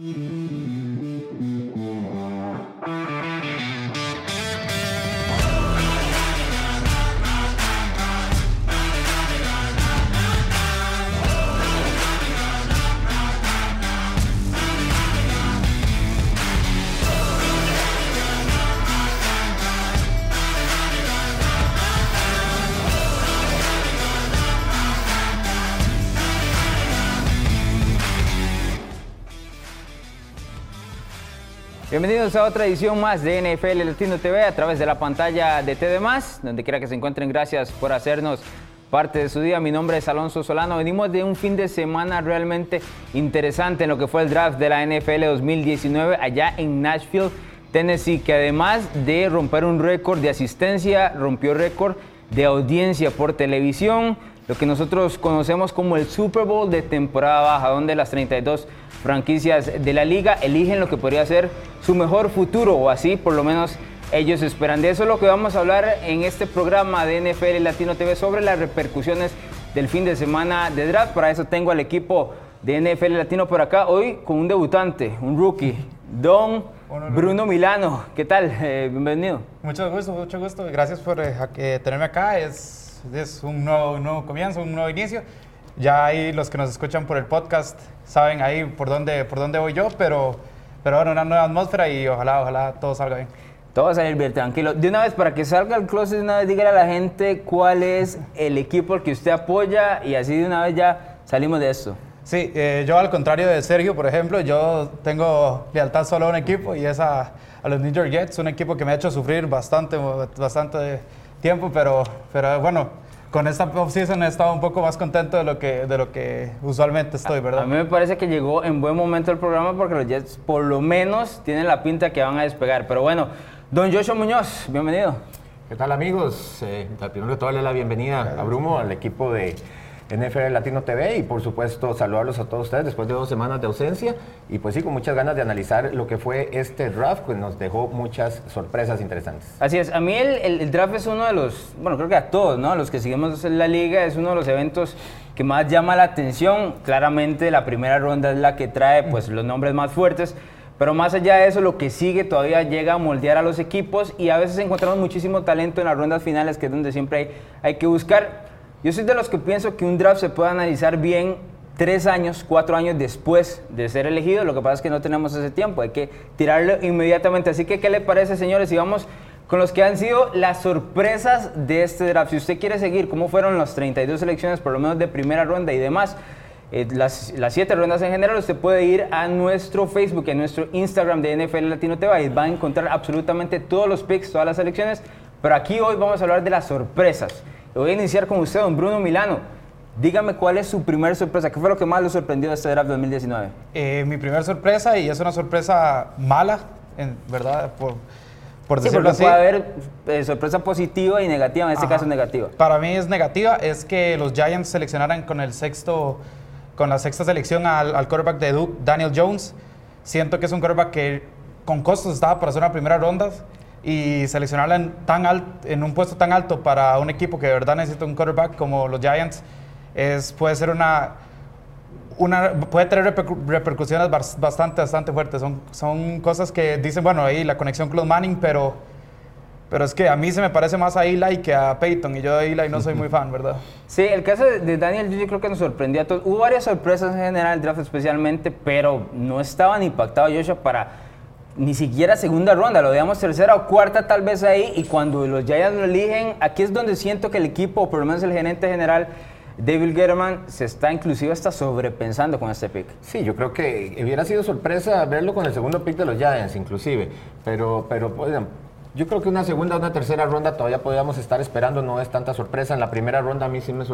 Mm-hmm. Bienvenidos a otra edición más de NFL Latino TV a través de la pantalla de TD donde quiera que se encuentren. Gracias por hacernos parte de su día. Mi nombre es Alonso Solano. Venimos de un fin de semana realmente interesante en lo que fue el draft de la NFL 2019 allá en Nashville, Tennessee, que además de romper un récord de asistencia, rompió récord de audiencia por televisión, lo que nosotros conocemos como el Super Bowl de temporada baja, donde las 32 franquicias de la liga eligen lo que podría ser su mejor futuro, o así por lo menos ellos esperan. De eso es lo que vamos a hablar en este programa de NFL Latino TV sobre las repercusiones del fin de semana de draft. Para eso tengo al equipo de NFL Latino por acá, hoy con un debutante, un rookie, Don Bruno Milano. ¿Qué tal? Eh, bienvenido. Mucho gusto, mucho gusto. Gracias por eh, tenerme acá. Es, es un, nuevo, un nuevo comienzo, un nuevo inicio. Ya ahí los que nos escuchan por el podcast saben ahí por dónde, por dónde voy yo, pero, pero bueno, una nueva atmósfera y ojalá, ojalá todo salga bien. Todo va a salir bien, tranquilo. De una vez, para que salga el closet, de una vez dígale a la gente cuál es el equipo al que usted apoya y así de una vez ya salimos de esto. Sí, eh, yo al contrario de Sergio, por ejemplo, yo tengo lealtad solo a un equipo y es a, a, los New York Jets, un equipo que me ha hecho sufrir bastante, bastante tiempo, pero, pero bueno, con esta offseason he estado un poco más contento de lo que, de lo que usualmente estoy, ¿verdad? A mí me parece que llegó en buen momento el programa porque los Jets por lo menos tienen la pinta que van a despegar. Pero bueno, don Joshua Muñoz, bienvenido. ¿Qué tal amigos? Eh, primero de todo, darle la bienvenida a Brumo, al equipo de NFL Latino TV y por supuesto saludarlos a todos ustedes después de dos semanas de ausencia y pues sí, con muchas ganas de analizar lo que fue este draft, pues nos dejó muchas sorpresas interesantes. Así es, a mí el, draft es uno de los, bueno, creo que a todos, ¿no? Los que seguimos en la liga es uno de los eventos que más llama la atención. Claramente la primera ronda es la que trae pues los nombres más fuertes. Pero más allá de eso, lo que sigue todavía llega a moldear a los equipos y a veces encontramos muchísimo talento en las rondas finales, que es donde siempre hay, hay que buscar. Yo soy de los que pienso que un draft se puede analizar bien tres años, cuatro años después de ser elegido. Lo que pasa es que no tenemos ese tiempo, hay que tirarlo inmediatamente. Así que, ¿qué le parece, señores? Y vamos con los que han sido las sorpresas de este draft. Si usted quiere seguir cómo fueron las 32 selecciones, por lo menos de primera ronda y demás, eh, las, siete rondas en general, usted puede ir a nuestro Facebook, a nuestro Instagram de NFL Latino TV y va a encontrar absolutamente todos los picks, todas las selecciones. Pero aquí hoy vamos a hablar de las sorpresas. Voy a iniciar con usted, don Bruno Milano. Dígame cuál es su primera sorpresa. ¿Qué fue lo que más le sorprendió de este draft 2019? Eh, mi primera sorpresa, y es una sorpresa mala, en verdad, por, por decirlo así. Puede haber eh, sorpresa positiva y negativa, en este caso negativa. Para mí es negativa, es que los Giants seleccionaran con el sexto, con la sexta selección al, al quarterback de Duke, Daniel Jones. Siento que es un quarterback que con costos estaba para hacer una primera ronda y seleccionarla en, tan en un puesto tan alto para un equipo que de verdad necesita un quarterback como los Giants es, puede ser una, una puede tener repercusiones bastante, bastante fuertes. Son, son cosas que dicen, bueno, ahí la conexión con los Manning, pero, pero es que a mí se me parece más a Eli que a Peyton y yo de Eli no soy muy fan, ¿verdad? Sí, el caso de Daniel yo creo que nos sorprendió a todos. Hubo varias sorpresas en general, el draft especialmente, pero no estaban impactados Joshua para ni siquiera segunda ronda, lo veíamos tercera o cuarta tal vez ahí, y cuando los Giants lo eligen, aquí es donde siento que el equipo, o por lo menos el gerente general, David Getterman, se está inclusive hasta sobrepensando con este pick. Sí, yo creo que hubiera sido sorpresa verlo con el segundo pick de los Giants, inclusive, pero, pero yo creo que una segunda o una tercera ronda todavía podríamos estar esperando, no es tanta sorpresa. En la primera ronda a mí sí me,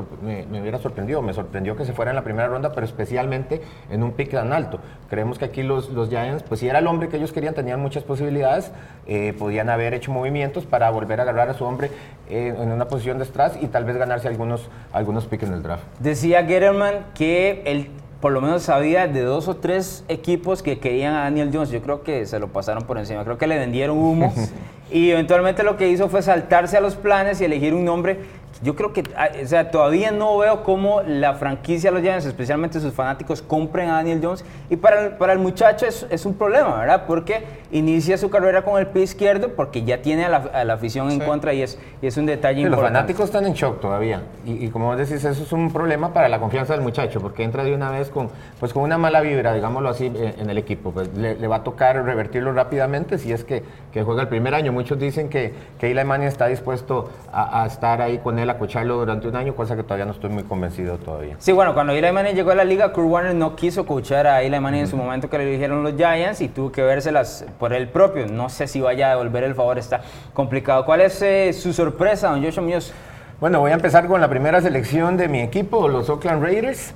me, hubiera sorprendido, me sorprendió que se fuera en la primera ronda, pero especialmente en un pick tan alto. Creemos que aquí los, los Giants, pues si era el hombre que ellos querían, tenían muchas posibilidades, eh, podían haber hecho movimientos para volver a agarrar a su hombre eh, en una posición de strass y tal vez ganarse algunos, algunos picks en el draft. Decía Getterman que el por lo menos sabía de dos o tres equipos que querían a Daniel Jones. Yo creo que se lo pasaron por encima. Creo que le vendieron humo. y eventualmente lo que hizo fue saltarse a los planes y elegir un nombre yo creo que, ah, o sea, todavía no veo cómo la franquicia los Giants, especialmente sus fanáticos, compren a Daniel Jones. Y para el, para el muchacho es, es un problema, ¿verdad? Porque inicia su carrera con el pie izquierdo porque ya tiene a la, a la afición en contra y es, y es un detalle Sí, los importante. fanáticos están en shock todavía. Y, y como vos decís, eso es un problema para la confianza del muchacho, porque entra de una vez con, pues, con una mala vibra, digámoslo así, en el equipo. Pues, le, le va a tocar revertirlo rápidamente si es que, que juega el primer año. Muchos dicen que, que Eli Manning está dispuesto a, a estar ahí con él, a cocharlo durante un año, cosa que todavía no estoy muy convencido todavía. Sí, bueno, cuando Eli Manning llegó a la liga, Kurt Warner no quiso coachar a Eli Manning en su momento que le eligieron los Giants y tuvo que vérselas por él propio. No sé si vaya a devolver el favor, está complicado. ¿Cuál es eh, su sorpresa, don Joshua Muñoz? Bueno, voy a empezar con la primera selección de mi equipo, los Oakland Raiders,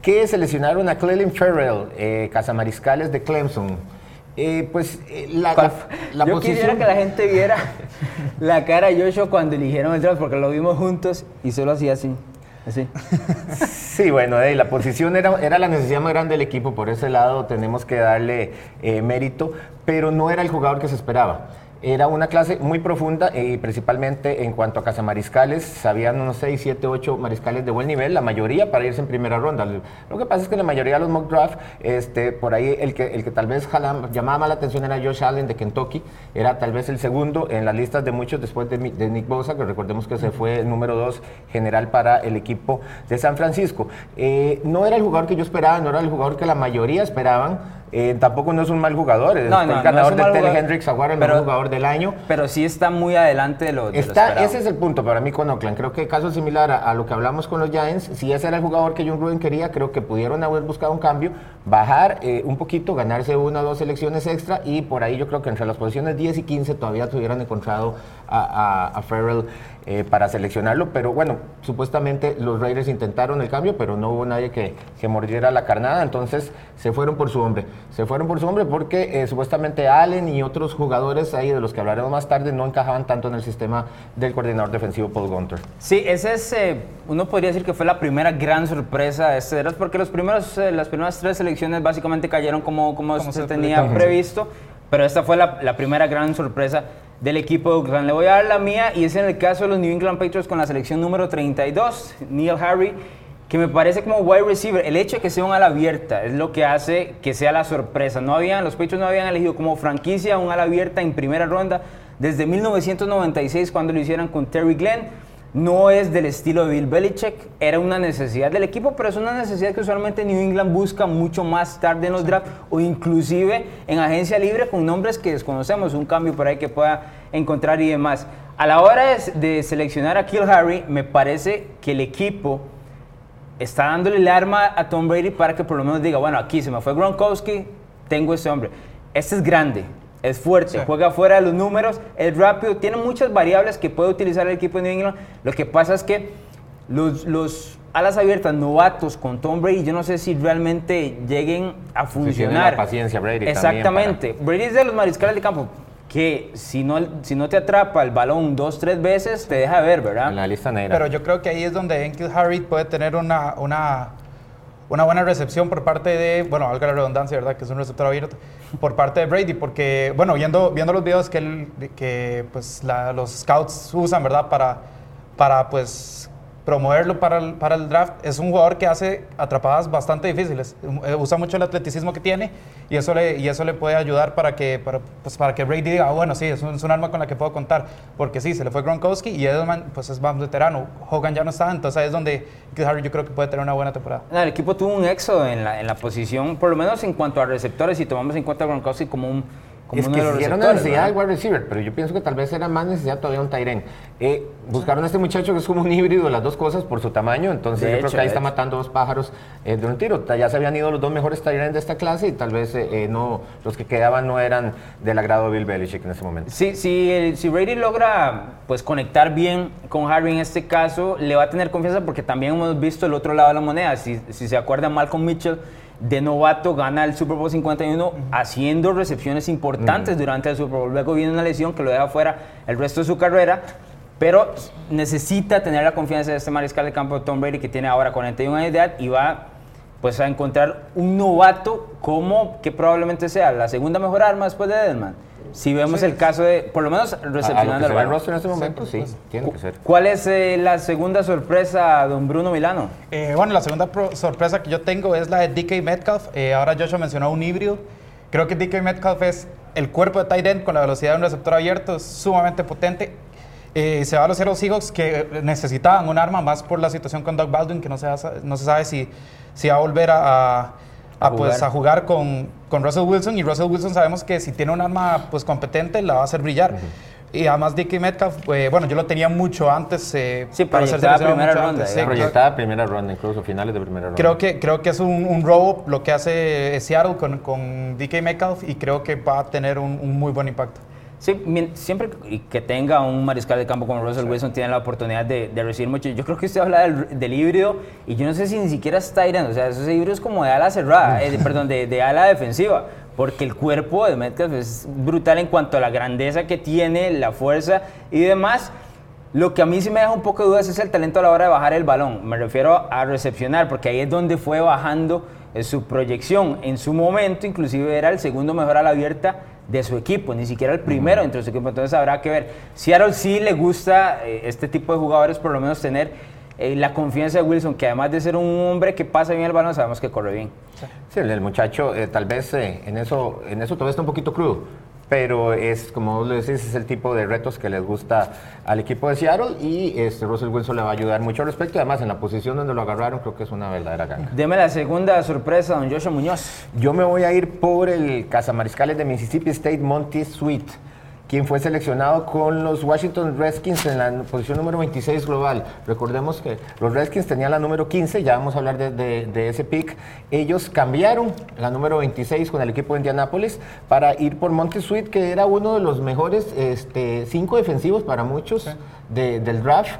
que seleccionaron a Clelin Ferrell, eh, cazamariscales de Clemson. Eh, pues eh, la, la, la Yo posición... quisiera que la gente viera la cara de Joshua cuando eligieron el draft, porque lo vimos juntos y solo hacía así. Así. Sí, bueno, eh, la posición era, era la necesidad más grande del equipo, por ese lado tenemos que darle mérito, pero no era el jugador que se esperaba. Era una clase muy profunda y principalmente en cuanto a cazamariscales, sabían unos 6, 7, 8 mariscales de buen nivel, la mayoría para irse en primera ronda. Lo que pasa es que la mayoría de los mock draft, este, por ahí el que, el que tal vez llamaba más la atención era Josh Allen de Kentucky, era tal vez el segundo en las listas de muchos después de Nick Bosa, que recordemos que se fue el número 2 general para el equipo de San Francisco. Eh, no era el jugador que yo esperaba, no era el jugador que la mayoría esperaban. Eh, tampoco no es un mal jugador, es No, fue no, no el ganador Tele jugador, Hendricks Award, el pero- mejor jugador del año. Pero sí está muy adelante de lo, de Está, ese es el punto para mí con Oakland. Creo que caso similar a, a lo que hablamos con los Giants, si ese era el jugador que John Gruden quería, creo que pudieron haber buscado un cambio, bajar eh, un poquito, ganarse una o dos selecciones extra y por ahí yo creo que entre las posiciones 10 y 15 todavía tuvieran encontrado a, a- a Farrell eh, para seleccionarlo. Pero bueno, supuestamente los Raiders intentaron el cambio, pero no hubo nadie que, que mordiera la carnada, entonces se fueron por su hombre. Se fueron por su hombre porque eh, supuestamente Allen y otros jugadores ahí de los que hablaremos más tarde no encajaban tanto en el sistema del coordinador defensivo Paul Gunter. Sí, ese es, eh, uno podría decir que fue la primera gran sorpresa de este draft, porque los primeros, eh, las primeras tres selecciones básicamente cayeron como, como, Como se, se tenía previsto, pero esta fue la, la primera gran sorpresa del equipo de Oakland. Le voy a dar la mía y es en el caso de los New England Patriots con la selección número 32, Neil Harry, que me parece como wide receiver. El hecho de que sea un ala abierta es lo que hace que sea la sorpresa. No habían, los Patriots no habían elegido como franquicia un ala abierta en primera ronda desde 1996 cuando lo hicieron con Terry Glenn. No es del estilo de Bill Belichick, era una necesidad del equipo, pero es una necesidad que usualmente New England busca mucho más tarde en los drafts o inclusive en agencia libre con nombres que desconocemos, un cambio por ahí que pueda encontrar y demás. A la hora de, seleccionar a Kill Harry, me parece que el equipo está dándole el arma a Tom Brady para que por lo menos diga, bueno, aquí se me fue Gronkowski, tengo ese hombre. Este es grande, es fuerte, Sí. juega fuera de los números, es rápido, tiene muchas variables que puede utilizar el equipo de New England. Lo que pasa es que los, los alas abiertas novatos con Tom Brady, yo no sé si realmente lleguen a funcionar. la paciencia Brady Exactamente. Brady es de los mariscales de campo que si no, si no te atrapa el balón dos, tres veces, te deja ver, ¿verdad? En la lista negra. Pero yo creo que ahí es donde Enkil Harry puede tener una, una, una buena recepción por parte de, bueno, valga la redundancia, ¿verdad? Que es un receptor abierto, por parte de Brady, porque, bueno, viendo, viendo los videos que, él, que pues, la- los scouts usan, ¿verdad? Para, para pues, promoverlo para el, para el draft, es un jugador que hace atrapadas bastante difíciles. Eh, Usa mucho el atleticismo que tiene y eso le, y eso le puede ayudar para que, para, pues, para que Brady diga, "Ah, bueno, sí, es un, es un arma con la que puedo contar. Porque sí, se le fue Gronkowski y Edelman pues, es más veterano. Hogan ya no está, entonces ahí es donde Harry yo creo que puede tener una buena temporada. El equipo tuvo un éxodo en la, en la posición, por lo menos en cuanto a receptores, y tomamos en cuenta a Gronkowski como, un, como es que sí una receptores. necesidad de wide receiver, pero yo pienso que tal vez era más necesidad todavía un Tyren. Eh, buscaron a este muchacho que es como un híbrido de las dos cosas por su tamaño, entonces De yo hecho, creo que ahí está hecho. matando dos pájaros eh, de un tiro. Ya se habían ido los dos mejores Tyren de esta clase y tal vez eh, eh, no, los que quedaban no eran del agrado de Bill Belichick en ese momento. Sí, si, el- si Brady logra pues, conectar bien con Harry en este caso, le va a tener confianza porque también hemos visto el otro lado de la moneda. Si, si se acuerdan, Malcolm Mitchell de novato gana el Super Bowl 51 haciendo recepciones importantes durante el Super Bowl. Luego viene una lesión que lo deja fuera el resto de su carrera. Pero necesita tener la confianza de este mariscal de campo Tom Brady que tiene ahora 41 años de edad y va pues a encontrar un novato como que probablemente sea la segunda mejor arma después de Edelman. Si vemos el caso de, por lo menos, recepcionando balón. roster en este momento, sí, tiene que ser. ¿Cuál es eh, la segunda sorpresa, don Bruno Milano? Eh, bueno, la segunda sorpresa que yo tengo es la de DK Metcalf. Eh, ahora Joshua mencionó un híbrido. Creo que DK Metcalf es el cuerpo de tight end con la velocidad de un receptor abierto, sumamente potente. Eh, se va a los Seattle Seahawks que necesitaban un arma más por la situación con Doug Baldwin, que no se, no se sabe si, si va a volver a, a- a, A pues, jugar. a jugar con, con Russell Wilson. Y Russell Wilson sabemos que si tiene un arma pues, competente, la va a hacer brillar. Y además DK Metcalf, eh, bueno, yo lo tenía mucho antes. eh, Sí, para ser proyectada primera ronda, antes, sí, Proyectada primera ronda, incluso finales de primera ronda. Creo que, creo que es un, un robo lo que hace Seattle con, con DK Metcalf y creo que va a tener un, un muy buen impacto. Sí, siempre que- tenga un mariscal de campo como Russell Wilson tiene la oportunidad de, de recibir mucho. Yo creo que usted habla del, del híbrido y yo no sé si ni siquiera está Tyrant, o sea, esos híbridos como de ala cerrada, eh, de- perdón, de, de ala defensiva, porque el cuerpo de Metcalf es brutal en cuanto a la grandeza que tiene, la fuerza y demás. Lo que a mí sí me deja un poco de dudas es el talento a la hora de bajar el balón. Me refiero a recepcionar, porque ahí es donde fue bajando eh, su proyección. En su momento, inclusive era el segundo mejor a la abierta de su equipo, ni siquiera el primero dentro de su equipo. Entonces habrá que ver. Seattle sí le gusta eh, este tipo de jugadores, por lo menos tener eh, la confianza de Wilson, que además de ser un hombre que pasa bien el balón, sabemos que corre bien. Sí, el, muchacho eh, tal vez en, eso, en eso todavía está un poquito crudo, pero es, como vos lo decís, es el tipo de retos que les gusta al equipo de Seattle y este, Russell Wilson le va a ayudar mucho al respecto. Además, en la posición donde lo agarraron, creo que es una verdadera ganga. Deme la segunda sorpresa, don Joshua Muñoz. Yo me voy a ir por el cazamariscales de Mississippi State, Monty Sweet, quien fue seleccionado con los Washington Redskins en la posición número 26 global. Recordemos que los Redskins tenían la número 15, ya vamos a hablar de, de- de ese pick. Ellos cambiaron la número 26 con el equipo de Indianapolis para ir por Monty Sweet, que era uno de los mejores este, cinco defensivos para muchos de- del draft.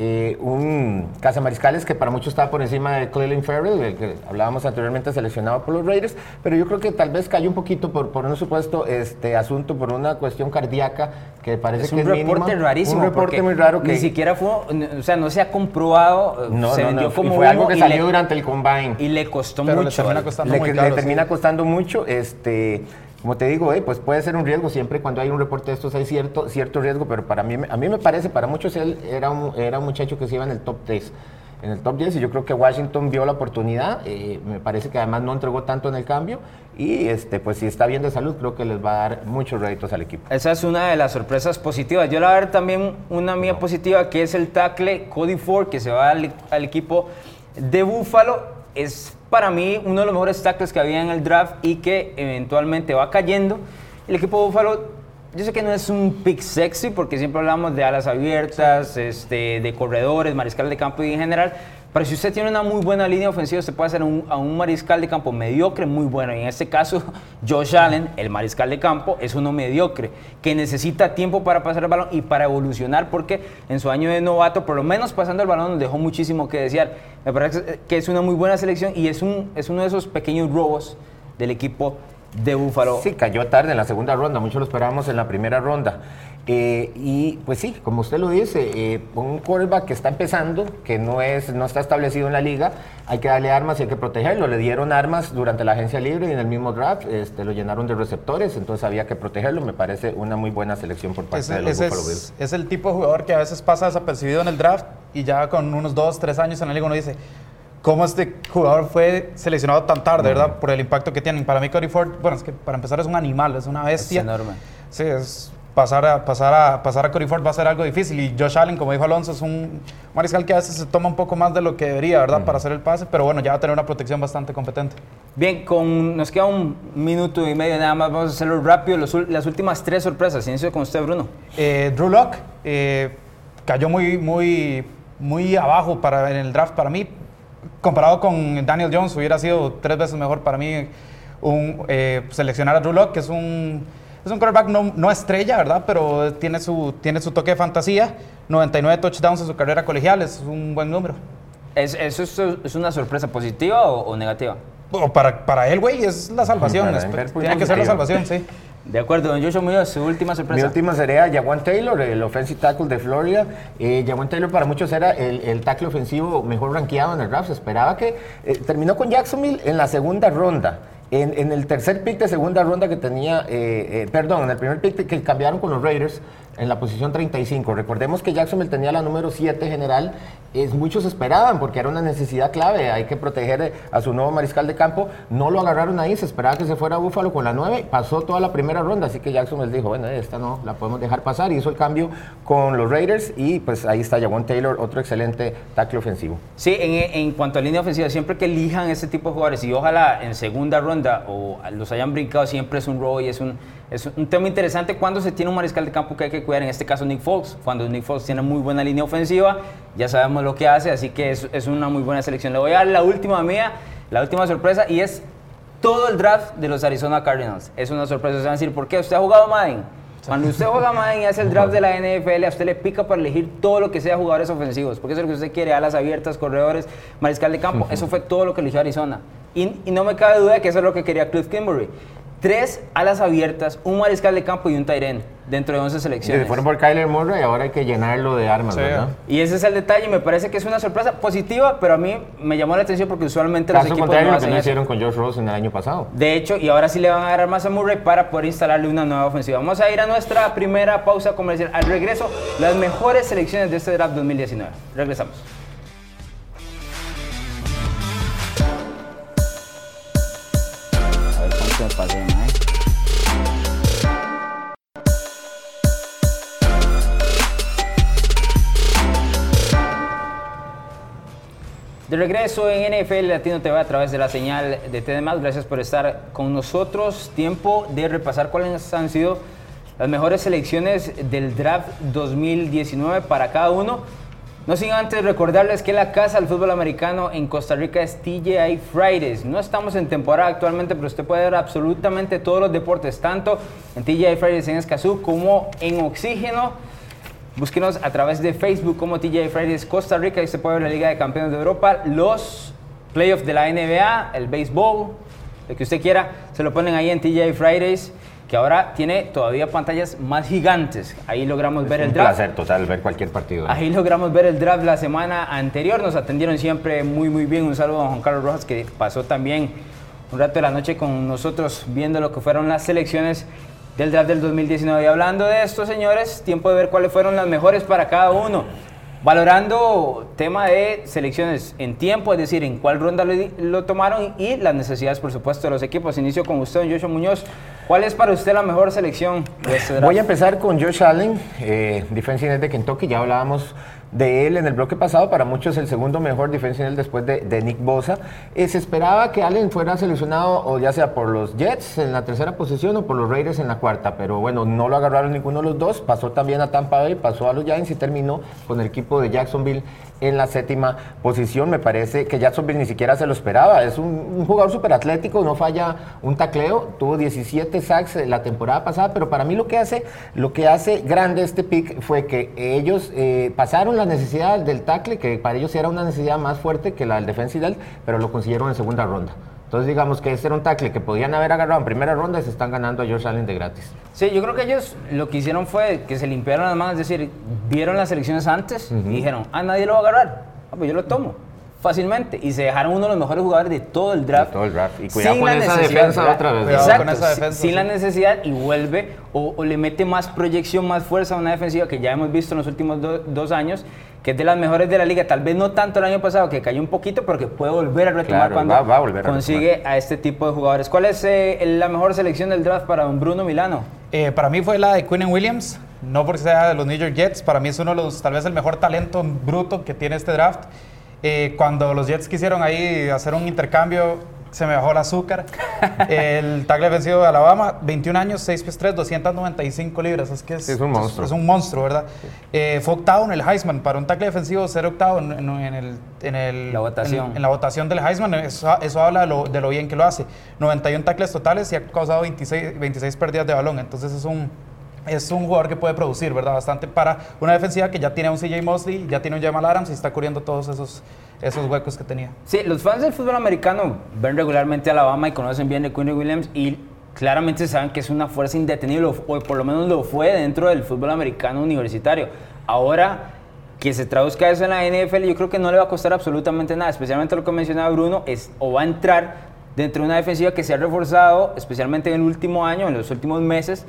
Eh, un cazamariscales que para muchos estaba por encima de Clelin Ferrell, el que hablábamos anteriormente seleccionado por los Raiders, pero yo creo que tal vez cayó un poquito por, por un supuesto este, asunto, por una cuestión cardíaca que parece Es que un es reporte mínima. rarísimo. Un reporte muy raro que... Ni siquiera fue, o sea, no se ha comprobado, eh, no, se no, vendió no, como y fue algo que y salió le- durante el combine. Y le costó Pero le mucho. termina al- costando le, muy le caro, termina sí. costando mucho, este, como te digo, eh, pues puede ser un riesgo siempre cuando hay un reporte de estos hay cierto, cierto riesgo, pero para mí, a mí me parece, para muchos él era un, era un muchacho que se iba en el top 10. En el top 10 y yo creo que Washington vio la oportunidad, eh, me parece que además no entregó tanto en el cambio y este, pues si está bien de salud creo que les va a dar muchos réditos al equipo. Esa es una de las sorpresas positivas. Yo la verdad también una mía positiva que es el tackle Cody Ford que se va al, al equipo de Buffalo. Es para mí uno de los mejores tackles que había en el draft y que eventualmente va cayendo. El equipo Buffalo, yo sé que no es un pick sexy porque siempre hablamos de alas abiertas, este, de corredores, mariscal de campo y en general. Pero si usted tiene una muy buena línea ofensiva, usted puede hacer un- a un mariscal de campo mediocre muy bueno. Y en este caso, Josh Allen, el mariscal de campo, es uno mediocre, que necesita tiempo para pasar el balón y para evolucionar, porque en su año de novato, por lo menos pasando el balón, nos dejó muchísimo que desear. Me parece que es una muy buena selección y es, un, es uno de esos pequeños robos del equipo de Búfalo. Sí, cayó tarde en la segunda ronda, muchos lo esperábamos en la primera ronda. Eh, y pues sí, como usted lo dice, eh, un quarterback que está empezando, que no, es, no está establecido en la liga, hay que darle armas y hay que protegerlo. Le dieron armas durante la agencia libre y en el mismo draft este, lo llenaron de receptores, entonces había que protegerlo. Me parece una muy buena selección por parte Ese, de los ese Buffalo es, Bills. es el tipo de jugador que a veces pasa desapercibido en el draft y ya con unos dos, tres años en la liga uno dice, ¿cómo este jugador fue seleccionado tan tarde, verdad? Por el impacto que tienen. Para mí Cody Ford, bueno, es que para empezar es un animal, es una bestia. enorme. Sí, es pasar a, pasar, a, pasar a Cody Ford va a ser algo difícil. Y Josh Allen, como dijo Alonso, es un mariscal que a veces se toma un poco más de lo que debería, ¿verdad? Para hacer el pase, pero bueno, ya va a tener una protección bastante competente. Bien, con, nos queda un minuto y medio nada más, vamos a hacerlo rápido. Los las últimas tres sorpresas. Inicio con usted, Bruno. Eh, Drew Lock cayó muy, muy, muy abajo para, en el draft para mí. Comparado con Daniel Jones, hubiera sido tres veces mejor para mí un, eh, seleccionar a Drew Lock, que es un, es un quarterback no, no estrella, ¿verdad? Pero tiene su, tiene su toque de fantasía. 99 touchdowns en su carrera colegial, es un buen número. ¿Es, ¿Eso es, es una sorpresa positiva o, o negativa? O para, para él, güey, es la salvación. Es- muy tiene que ser la salvación, sí. De acuerdo, don Joshua Muñoz, su última Mi sorpresa. última sería Jawan Taylor, el offensive tackle de Florida. Eh, Jawan Taylor para muchos era el, el tackle ofensivo mejor rankeado en el draft. Se esperaba que eh, terminó con Jacksonville en la segunda ronda. En, el tercer pick de segunda ronda que tenía, eh, eh, perdón, en el primer pick que cambiaron con los Raiders, en la posición 35. Recordemos que Jacksonville tenía la número 7 general. Es, muchos esperaban porque era una necesidad clave. Hay que proteger eh, a su nuevo mariscal de campo. No lo agarraron ahí. Se esperaba que se fuera a Búfalo con la 9. Pasó toda la primera ronda. Así que Jacksonville dijo: Bueno, esta no la podemos dejar pasar. Hizo el cambio con los Raiders. Y pues ahí está Jawan Taylor, otro excelente tackle ofensivo. Sí, en, en, cuanto a línea ofensiva, siempre que elijan ese tipo de jugadores y ojalá en segunda ronda o los hayan brincado, siempre es un robo y es un es un tema interesante cuando se tiene un mariscal de campo que hay que cuidar, en este caso Nick Fox. Cuando Nick Fox tiene muy buena línea ofensiva, ya sabemos lo que hace, así que es, es una muy buena selección. Le voy a dar la última mía, la última sorpresa, y es todo el draft de los Arizona Cardinals. Es una sorpresa, se van a decir, ¿por qué? ¿Usted ha jugado Madden? Cuando usted juega Madden y hace el draft de la NFL, a usted le pica para elegir todo lo que sea jugadores ofensivos, porque eso es lo que usted quiere, alas abiertas, corredores, mariscal de campo. Eso fue todo lo que eligió Arizona. Y, y, no me cabe duda que eso es lo que quería Cliff Kimberly tres alas abiertas, un mariscal de campo y un Tyren dentro de 11 selecciones. Se fueron por Kyler Murray y ahora hay que llenarlo de armas, ¿verdad? Y ese es el detalle, me parece que es una sorpresa positiva, pero a mí me llamó la atención porque usualmente Caso los equipos contrario no lo que no eso. hicieron con Josh Rose en el año pasado. De hecho, y ahora sí le van a dar más a Murray para poder instalarle una nueva ofensiva. Vamos a ir a nuestra primera pausa comercial. Al regreso, las mejores selecciones de este draft 2019. Regresamos. De regreso en NFL Latino TV a través de la señal de TDMás. Gracias por estar con nosotros. Tiempo de repasar cuáles han sido las mejores selecciones del draft 2019 para cada uno. No sin antes recordarles que la casa del fútbol americano en Costa Rica es TGI Fridays. No estamos en temporada actualmente, pero usted puede ver absolutamente todos los deportes, tanto en TGI Fridays en Escazú como en Oxígeno. Búsquenos a través de Facebook como TJ Fridays Costa Rica y se puede ver la Liga de Campeones de Europa, los playoffs de la NBA, el béisbol, lo que usted quiera, se lo ponen ahí en TJ Fridays, que ahora tiene todavía pantallas más gigantes. Ahí logramos Es ver el un draft. placer total ver cualquier partido. ¿eh? Ahí logramos ver el draft la semana anterior. Nos atendieron siempre muy, muy bien. Un saludo a Juan Carlos Rojas, que pasó también un rato de la noche con nosotros viendo lo que fueron las selecciones del draft del 2019. Y hablando de esto, señores, tiempo de ver cuáles fueron las mejores para cada uno. Valorando tema de selecciones en tiempo, es decir, en cuál ronda lo, tomaron y las necesidades, por supuesto, de los equipos. Inicio con usted, don Joshua Muñoz. ¿Cuál es para usted la mejor selección de este draft? Voy a empezar con Josh Allen, eh, defensive de Kentucky. Ya hablábamos de él en el bloque pasado. Para muchos el segundo mejor defensive después de, Nick Bosa. Eh, se esperaba que Allen fuera seleccionado o ya sea por los Jets en la tercera posición o por los Raiders en la cuarta. Pero bueno, no lo agarraron ninguno de los dos. Pasó también a Tampa Bay, pasó a los Giants y terminó con el equipo de Jacksonville en la séptima posición. Me parece que Jacksonville ni siquiera se lo esperaba. Es un, un jugador súper atlético, no falla un tacleo. Tuvo 17 sacks eh, la temporada pasada, pero para mí lo que hace, lo que hace grande este pick fue que ellos eh, pasaron la necesidad del tackle, que para ellos era una necesidad más fuerte que la del defensive end, pero lo consiguieron en segunda ronda. Entonces digamos que ese era un tackle que podían haber agarrado en primera ronda y se están ganando a George Allen de gratis. Sí, yo creo que ellos lo que hicieron fue que se limpiaron las manos, es decir, vieron las elecciones antes y dijeron, ah, nadie lo va a agarrar, ah, pues yo lo tomo fácilmente y se dejaron uno de los mejores jugadores de todo el draft. De todo el draft. Y cuidado sin con la esa necesidad, defensa otra vez. Cuidado Exacto, con esa sin- defensa, sin sí. la necesidad y vuelve o, o le mete más proyección, más fuerza a una defensiva que ya hemos visto en los últimos do- dos años, que es de las mejores de la liga. Tal vez no tanto el año pasado, que cayó un poquito, pero que puede volver a retomar Claro, cuando va- va a volver a consigue a este tipo de jugadores. ¿Cuál es eh, la mejor selección del draft para don Bruno Milano? Eh, para mí fue la de Quinn Williams, no porque sea de los New York Jets, para mí es uno de los, tal vez el mejor talento bruto que tiene este draft. Eh, cuando los Jets quisieron ahí hacer un intercambio, se me bajó el azúcar. el tackle defensivo de Alabama, 21 años, 6 pies 3, 295 libras. Es que es, Sí, es un monstruo. Es un monstruo, ¿verdad? Eh, fue octavo en el Heisman. Para un tackle defensivo, ser octavo en, en- en el, en el- La votación. en- en la votación del Heisman, eso, eso habla de lo, de lo bien que lo hace. 91 tackles totales y ha causado 26, 26 pérdidas de balón. Entonces es un, es un jugador que puede producir, ¿verdad? Bastante para una defensiva que ya tiene a un CJ Mosley, ya tiene un Jamal Adams y está cubriendo todos esos, esos huecos que tenía. Sí, los fans del fútbol americano ven regularmente a Alabama y conocen bien de Quinn Williams y claramente saben que es una fuerza indetenible, o por lo menos lo fue dentro del fútbol americano universitario. Ahora que se traduzca eso en la NFL, yo creo que no le va a costar absolutamente nada, especialmente lo que mencionaba Bruno, es o va a entrar dentro de una defensiva que se ha reforzado, especialmente en el último año, en los últimos meses,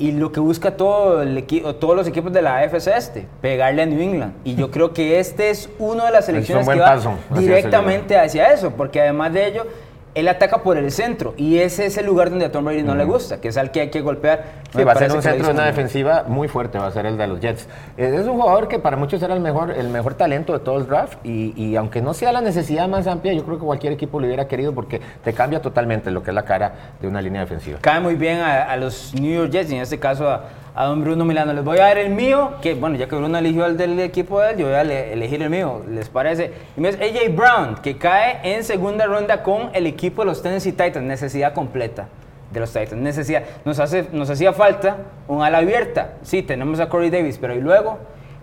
y lo que busca todo el equipo, todos los equipos de la AFC este, pegarle a New England. Y yo creo que este es uno de las selecciones que va directamente hacia eso, porque además de ello él ataca por el centro y ese es el lugar donde a Tom Brady no le gusta, que es al que hay que golpear. Sí, va a ser un centro de una defensiva muy fuerte, va a ser el de los Jets. Eh, es un jugador que para muchos era el mejor, el mejor talento de todo el draft y, aunque no sea la necesidad más amplia, yo creo que cualquier equipo lo hubiera querido porque te cambia totalmente lo que es la cara de una línea defensiva. Cae muy bien a, a los New York Jets y en este caso a, a don Bruno Milano. Les voy a dar el mío, que bueno, ya que Bruno eligió el del equipo de él, yo voy a elegir el mío, ¿les parece? Y es AJ Brown, que cae en segunda ronda con el equipo de los Tennessee Titans, necesidad completa de los Titans. Necesidad, nos, hace, nos hacía falta un ala abierta. Sí, tenemos a Corey Davis, pero y luego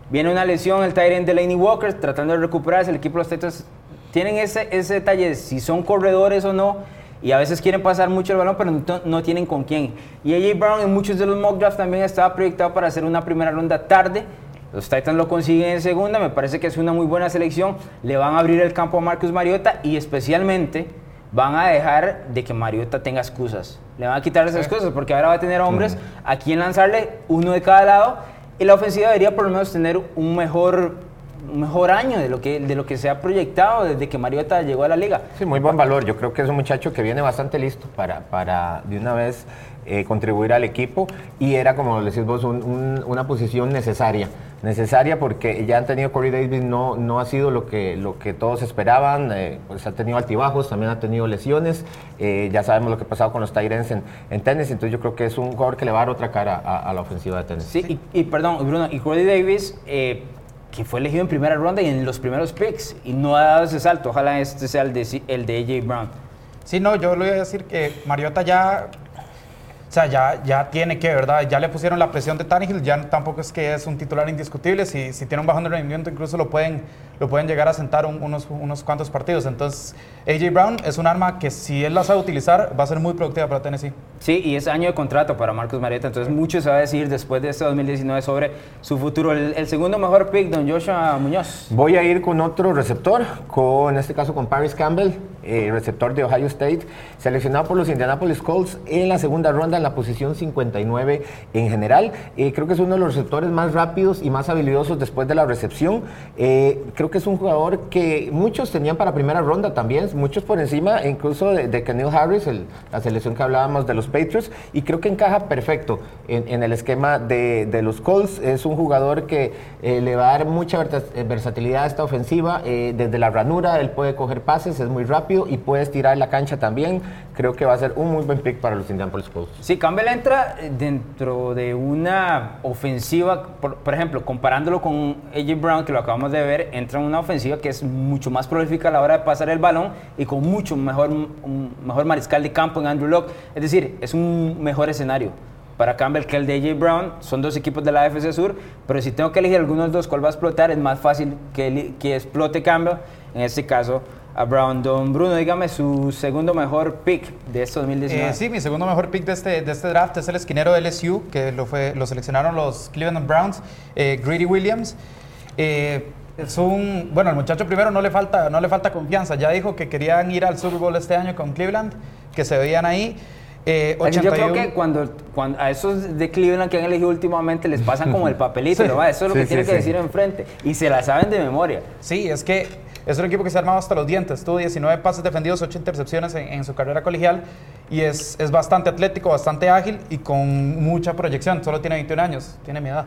viene una lesión, el Titan de Laney Walker, tratando de recuperarse. El equipo de los Titans tienen ese, ese detalle, si son corredores o no y a veces quieren pasar mucho el balón, pero no, tienen con quién. Y AJ Brown en muchos de los mock drafts también estaba proyectado para hacer una primera ronda tarde. Los Titans lo consiguen en segunda, me parece que es una muy buena selección. Le van a abrir el campo a Marcus Mariota y especialmente van a dejar de que Mariota tenga excusas. Le van a quitar esas excusas porque ahora va a tener hombres a quien lanzarle, uno de cada lado. Y la ofensiva debería por lo menos tener un mejor un mejor año de lo que de lo que se ha proyectado desde que Mariota llegó a la liga. Sí, muy buen valor. Yo creo que es un muchacho que viene bastante listo para, para de una vez eh, contribuir al equipo y era, como decís vos, una posición necesaria. Necesaria porque ya han tenido Corey Davis, no, no ha sido lo que, lo que todos esperaban, eh, pues ha tenido altibajos, también ha tenido lesiones, eh, ya sabemos lo que ha pasado con los Tyrens en, en tenis, entonces yo creo que es un jugador que le va a dar otra cara a, la ofensiva de tenis. Sí, Y, y, perdón, Bruno, y Corey Davis que fue elegido en primera ronda y en los primeros picks y no ha dado ese salto. Ojalá este sea el de, el de Brown. Sí, no, yo le voy a decir que Mariota ya o sea, ya, ya tiene que, ¿verdad? Ya le pusieron la presión de Tannehill, ya tampoco es que es un titular indiscutible. Si, si tiene un bajón de rendimiento, incluso lo pueden, lo pueden llegar a sentar unos, unos cuantos partidos. Entonces, AJ Brown es un arma que si él la sabe utilizar, va a ser muy productiva para Tennessee. Sí, y es año de contrato para Marcos Marietta. Entonces, mucho se va a decir después de este 2019 sobre su futuro. El, segundo mejor pick, don Joshua Muñoz. Voy a ir con otro receptor, con, en este caso con Paris Campbell, eh, receptor de Ohio State, seleccionado por los Indianapolis Colts en la segunda ronda en la posición 59 en general. Eh, creo que es uno de los receptores más rápidos y más habilidosos después de la recepción. Eh, creo que es un jugador que muchos tenían para primera ronda también, muchos por encima, incluso de, de Harris, la selección que hablábamos de los Patriots, y creo que encaja perfecto en, el esquema de, los Colts. Es un jugador que le va a dar mucha versatilidad a esta ofensiva. desde la ranura, él puede coger pases, es muy rápido y puede estirar la cancha también. Creo que va a ser un muy buen pick para los Indianapolis Colts. Sí, Campbell entra dentro de una ofensiva, por, ejemplo, comparándolo con AJ Brown, que lo acabamos de ver, entra en una ofensiva que es mucho más prolífica a la hora de pasar el balón y con mucho mejor, mejor mariscal de campo en Andrew Locke. Es decir, es un mejor escenario para Campbell que el de AJ Brown. Son dos equipos de la AFC Sur, pero si tengo que elegir algunos dos cuál va a explotar, es más fácil que, que explote Campbell. En este caso, a Brown. Don Bruno, dígame su segundo mejor pick de este 2019. Eh, sí, mi segundo mejor pick de este, de este draft es el esquinero de LSU, que lo, fue, lo seleccionaron los Cleveland Browns, eh, Greedy Williams. Eh, es un, bueno, el muchacho primero no le, falta, no le falta confianza. Ya dijo que querían ir al Super Bowl este año con Cleveland, que se veían ahí. Eh, Yo creo que cuando, cuando, a esos de Cleveland que han elegido últimamente les pasan como el papelito, ¿no? eso es lo que tienen que decir enfrente. Y se la saben de memoria. Sí, es que es un equipo que se ha armado hasta los dientes. Tuvo 19 pases defendidos, 8 intercepciones en, su carrera colegial y es, es, bastante atlético, bastante ágil y con mucha proyección. Solo tiene 21 años, tiene mi edad.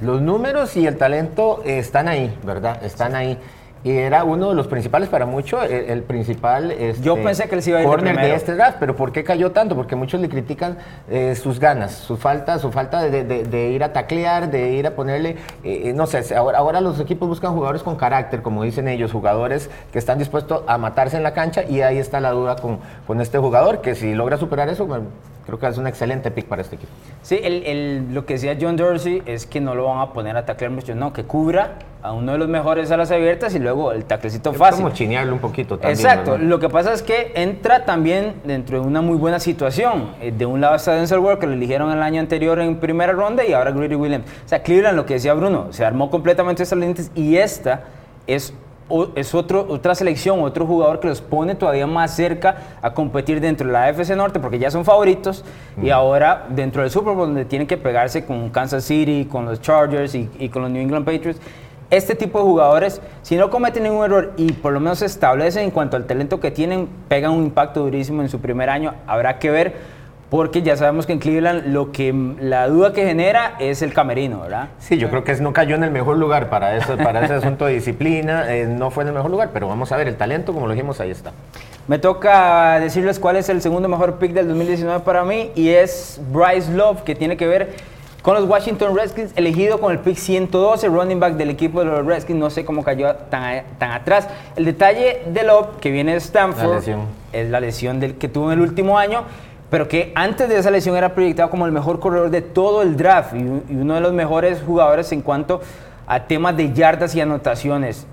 Los números y el talento están ahí, ¿verdad? Están ahí y era uno de los principales para muchos, el, principal este, Yo pensé que él iba a ir corner de este draft, pero ¿por qué cayó tanto? Porque muchos le critican eh, sus ganas, su falta, su falta de, ir a taclear, de ir a ponerle, eh, no sé, ahora, ahora los equipos buscan jugadores con carácter, como dicen ellos, jugadores que están dispuestos a matarse en la cancha y ahí está la duda con, con este jugador, que si logra superar eso, creo que es un excelente pick para este equipo. Sí, el, lo que decía John Dorsey es que no lo van a poner a taclear mucho, no, que cubra a uno de los mejores alas abiertas y luego el taclecito fácil. como chinearlo un poquito también. Exacto, lo que pasa es que entra también dentro de una muy buena situación. Eh, de un lado está Denzel Ward, que lo eligieron el año anterior en primera ronda, y ahora Greedy Williams. O sea, Cleveland, lo que decía Bruno, se armó completamente estas lentes y esta es es otro, otra selección, otro jugador que los pone todavía más cerca a competir dentro de la AFC Norte, porque ya son favoritos, y ahora dentro del Super Bowl, donde tienen que pegarse con Kansas City, con los Chargers y, y con los New England Patriots, este tipo de jugadores, si no cometen ningún error y por lo menos se establecen en cuanto al talento que tienen, pegan un impacto durísimo en su primer año. Habrá que ver porque ya sabemos que en Cleveland lo que la duda que genera es el camerino, ¿verdad? Sí, yo creo que no cayó en el mejor lugar para, eso, para ese asunto de disciplina, eh, no fue en el mejor lugar, pero vamos a ver, el talento, como lo dijimos, ahí está. Me toca decirles cuál es el segundo mejor pick del 2019 para mí y es Bryce Love, que tiene que ver con los Washington Redskins, elegido con el pick 112, running back del equipo de los Redskins. No sé cómo cayó tan, tan atrás. El detalle de Love, que viene de Stanford, es la lesión del, que tuvo en el último año, pero que antes de esa lesión era proyectado como el mejor corredor de todo el draft y, y uno de los mejores jugadores en cuanto a temas de yardas y anotaciones.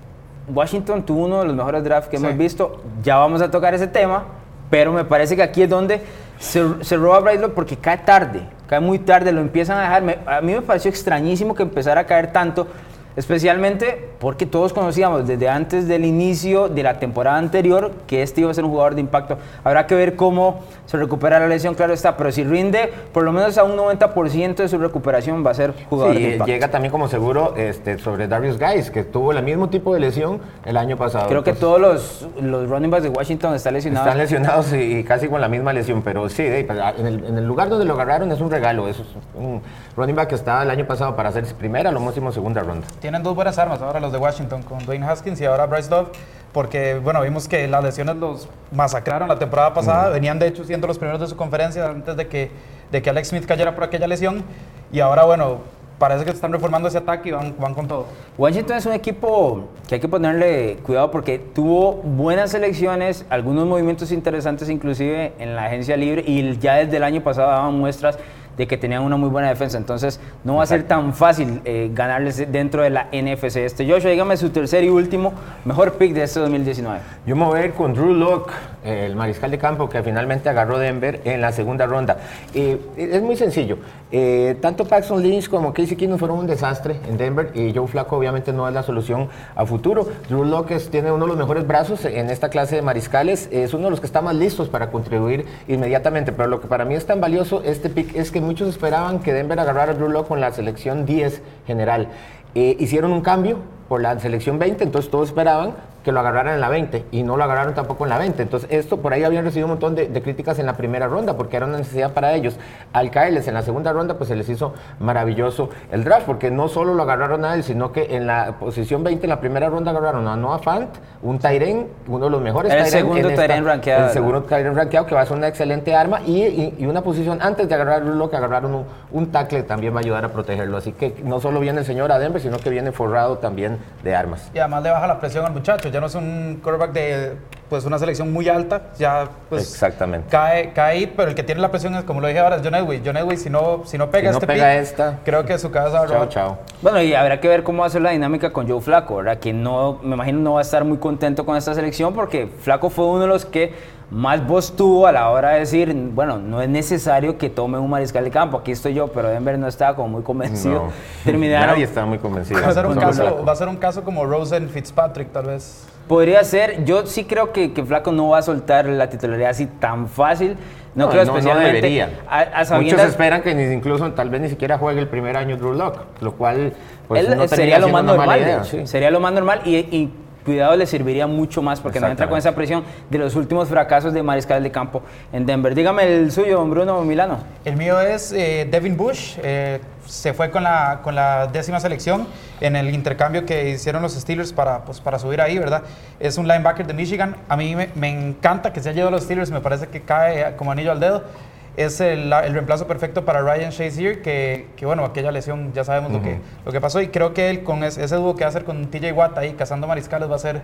Washington tuvo uno de los mejores drafts que hemos visto. Ya vamos a tocar ese tema, pero me parece que aquí es donde se, se roba Bryce Love porque cae tarde, cae muy tarde, lo empiezan a dejar. a mí me pareció extrañísimo que empezara a caer tanto Especialmente porque todos conocíamos desde antes del inicio de la temporada anterior que este iba a ser un jugador de impacto. Habrá que ver cómo se recupera la lesión, claro está, pero si rinde por lo menos a un 90% de su recuperación va a ser jugador de impacto. llega también como seguro este, sobre Darius Guys, que tuvo el mismo tipo de lesión el año pasado. Creo que todos los, los running backs de Washington están lesionados. Están lesionados y, casi con la misma lesión, pero sí, pues, en el, en el lugar donde lo agarraron es un regalo. Es un running back que estaba el año pasado para hacer primera, lo máximo segunda ronda. Tienen dos buenas armas ahora los de Washington con Dwayne Haskins y ahora Bryce Love, porque bueno, vimos que las lesiones los masacraron la temporada pasada, venían de hecho siendo los primeros de su conferencia antes de que, de que Alex Smith cayera por aquella lesión. Y ahora bueno, parece que están reformando ese ataque y van, van con todo. Washington es un equipo que hay que ponerle cuidado porque tuvo buenas selecciones, algunos movimientos interesantes inclusive en la agencia libre y ya desde el año pasado daban muestras de que tenían una muy buena defensa. Entonces, no va a ser tan fácil eh, ganarles dentro de la NFC. Este Joshua, dígame su tercer y último mejor pick de este 2019. Yo me voy a ir con Drew Locke, el mariscal de campo que finalmente agarró Denver en la segunda ronda. Eh, es muy sencillo. Eh, tanto Paxton Lynch como Casey Keenum fueron un desastre en Denver y Joe Flaco obviamente no es la solución a futuro. Drew Locke tiene uno de los mejores brazos en esta clase de mariscales. Es uno de los que está más listos para contribuir inmediatamente. Pero lo que para mí es tan valioso este pick es que muchos esperaban que Denver agarrara a Drew Locke con la selección 10 general. Eh, hicieron un cambio por la selección 20, entonces todos esperaban que lo agarraran en la 20 y no lo agarraron tampoco en la 20. Entonces, esto por ahí habían recibido un montón de, críticas en la primera ronda porque era una necesidad para ellos. Al caerles en la segunda ronda, pues se les hizo maravilloso el draft porque no solo lo agarraron a él, sino que en la posición 20, en la primera ronda, agarraron a Noah Fant, un Tyren, uno de los mejores. El segundo Tyren rankeado. El segundo Tyren rankeado que va a ser una excelente arma y, y, una posición antes de agarrar lo que agarraron un, un tackle también va a ayudar a protegerlo. Así que no solo viene el señor a Denver, sino que viene forrado también de armas. Y además le baja la presión al muchacho, ya no es un quarterback de pues una selección muy alta, ya pues Exactamente. cae, cae pero el que tiene la presión es como lo dije ahora, es John Edwin. John Edwin si no, si no pega si no este pega esta, creo que su casa Chao, chao. Bueno, y habrá que ver cómo va a ser la dinámica con Joe Flaco, ¿verdad? Que no, me imagino no va a estar muy contento con esta selección porque Flaco fue uno de los que más voz tuvo a la hora de decir, bueno, no es necesario que tome un mariscal de campo, aquí estoy yo, pero Denver no estaba como muy convencido. No. Terminaron. Nadie estaba muy convencido. Va a, ser un caso, va a ser un caso como Rosen Fitzpatrick, tal vez. Podría ser, yo sí creo que, que, Flaco no va a soltar la titularidad así tan fácil. No, no creo no, especialmente. No debería. A, a Muchos esperan que ni, incluso tal vez ni siquiera juegue el primer año Drew Lock, lo cual pues, Él, no sería lo más normal. Idea, sí. Sería lo más normal y, y cuidado le serviría mucho más porque no entra con esa presión de los últimos fracasos de mariscal de campo en Denver. Dígame el suyo, don Bruno Milano. El mío es eh, Devin Bush. Eh, se fue con la, con la décima selección en el intercambio que hicieron los Steelers para, pues, para subir ahí, ¿verdad? Es un linebacker de Michigan. A mí me, me encanta que se haya ido a los Steelers, me parece que cae como anillo al dedo es el, el, reemplazo perfecto para Ryan Shazier, que, que bueno, aquella lesión ya sabemos uh -huh. lo, que, lo que pasó y creo que él con ese, ese dúo que va a hacer con TJ Watt ahí cazando mariscales va a ser,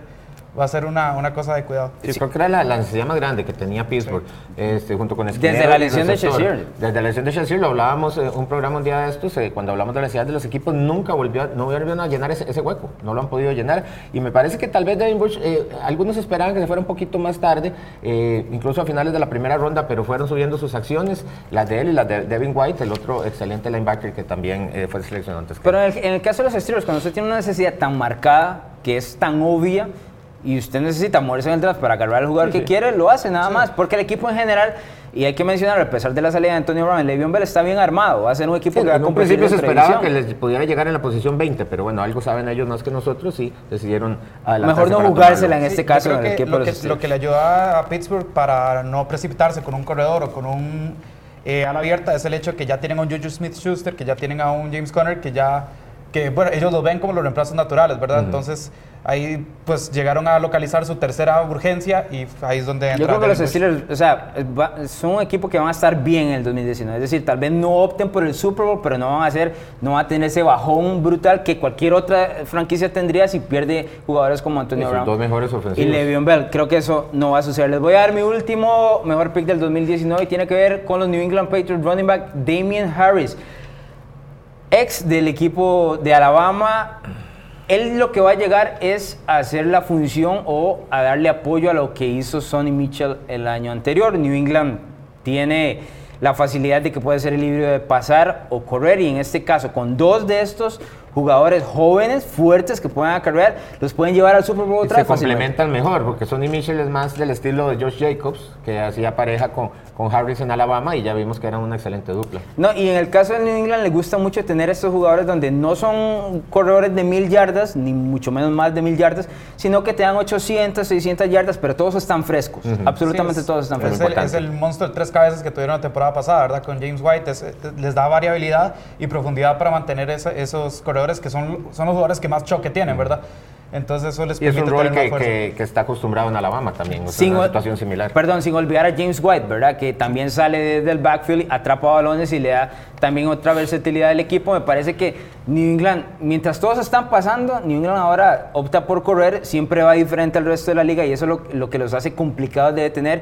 va a ser una, una cosa de cuidado. Sí, creo que era la, la necesidad más grande que tenía Pittsburgh, este, junto con Desde Esquinero la y lesión de. Shazier. Desde la lesión de Shazier lo hablábamos en un programa un día de estos, eh, cuando hablamos de la necesidad de los equipos, nunca volvió, a- no volvieron a llenar ese, ese hueco, no lo han podido llenar. Y me parece que tal vez Devin Bush, eh, algunos esperaban que se fuera un poquito más tarde, eh, incluso a finales de la primera ronda, pero fueron subiendo sus acciones, las de él y las de Devin White, el otro excelente linebacker que también eh, fue seleccionado antes. que Pero en el, en el caso de los Steelers, cuando usted tiene una necesidad tan marcada, que es tan obvia, y usted necesita moverse en el draft para agarrar al jugador que quiere, lo hace nada más. Porque el equipo en general, y hay que mencionar, a pesar de la salida de Antonio Brown, el Le'Veon Bell está bien armado. Va a ser un equipo Sí, que va a en principio se esperaba que les pudiera llegar en la posición 20, pero bueno, algo saben ellos más que nosotros y decidieron Mejor no jugársela en este caso creo en el equipo lo, de que, los lo que le ayuda a Pittsburgh para no precipitarse con un corredor o con un eh, ala abierta es el hecho que ya tienen a un Juju Smith-Schuster, que ya tienen a un James Conner, que ya, que bueno, ellos lo ven como los reemplazos naturales, ¿verdad? Entonces ahí pues llegaron a localizar su tercera urgencia y ahí es donde entra Yo creo que los. Steelers, o sea, va- son un equipo que van a estar bien en el 2019. Es decir, tal vez no opten por el Super Bowl, pero no van a hacer, no van a tener ese bajón brutal que cualquier otra franquicia tendría si pierde jugadores como Antonio Brown. dos mejores Y ofensivos. Le'Veon Bell, creo que eso no va a suceder. Les voy a dar mi último mejor pick del 2019 y tiene que ver con los New England Patriots running back Damian Harris, ex del equipo de Alabama. Él lo que va a llegar es a hacer la función o a darle apoyo a lo que hizo Sonny Mitchell el año anterior. New England tiene la facilidad de que puede ser libre de pasar o correr y en este caso con dos de estos jugadores jóvenes, fuertes, que pueden acarrear, los pueden llevar al Super Bowl Y otra se vez fácilmente. complementan mejor, porque Sonny Mitchell es más del estilo de Josh Jacobs, que hacía pareja con, con Harris en Alabama y ya vimos que eran una excelente dupla. No, y en el caso de New England le gusta mucho tener estos jugadores donde no son corredores de mil yardas, ni mucho menos más de mil yardas, sino que te dan 800, 600 yardas, pero todos están frescos. Absolutamente Sí, es- todos están es frescos. el, es el monstruo de tres cabezas que tuvieron la temporada pasada, ¿verdad? Con James White. Es- les da variabilidad y profundidad para mantener esa- esos corredores que son, son los jugadores que más choque tienen, ¿verdad? Entonces eso les Y es un rol que, que- que está acostumbrado en Alabama también, o sea, Sin una situación similar. Perdón, sin olvidar a James White, ¿verdad? Que también sale desde el backfield, atrapa balones y le da también otra versatilidad al equipo. Me parece que New England, mientras todos están pasando, New England ahora opta por correr, siempre va diferente al resto de la liga y eso es lo, lo que los hace complicados de detener.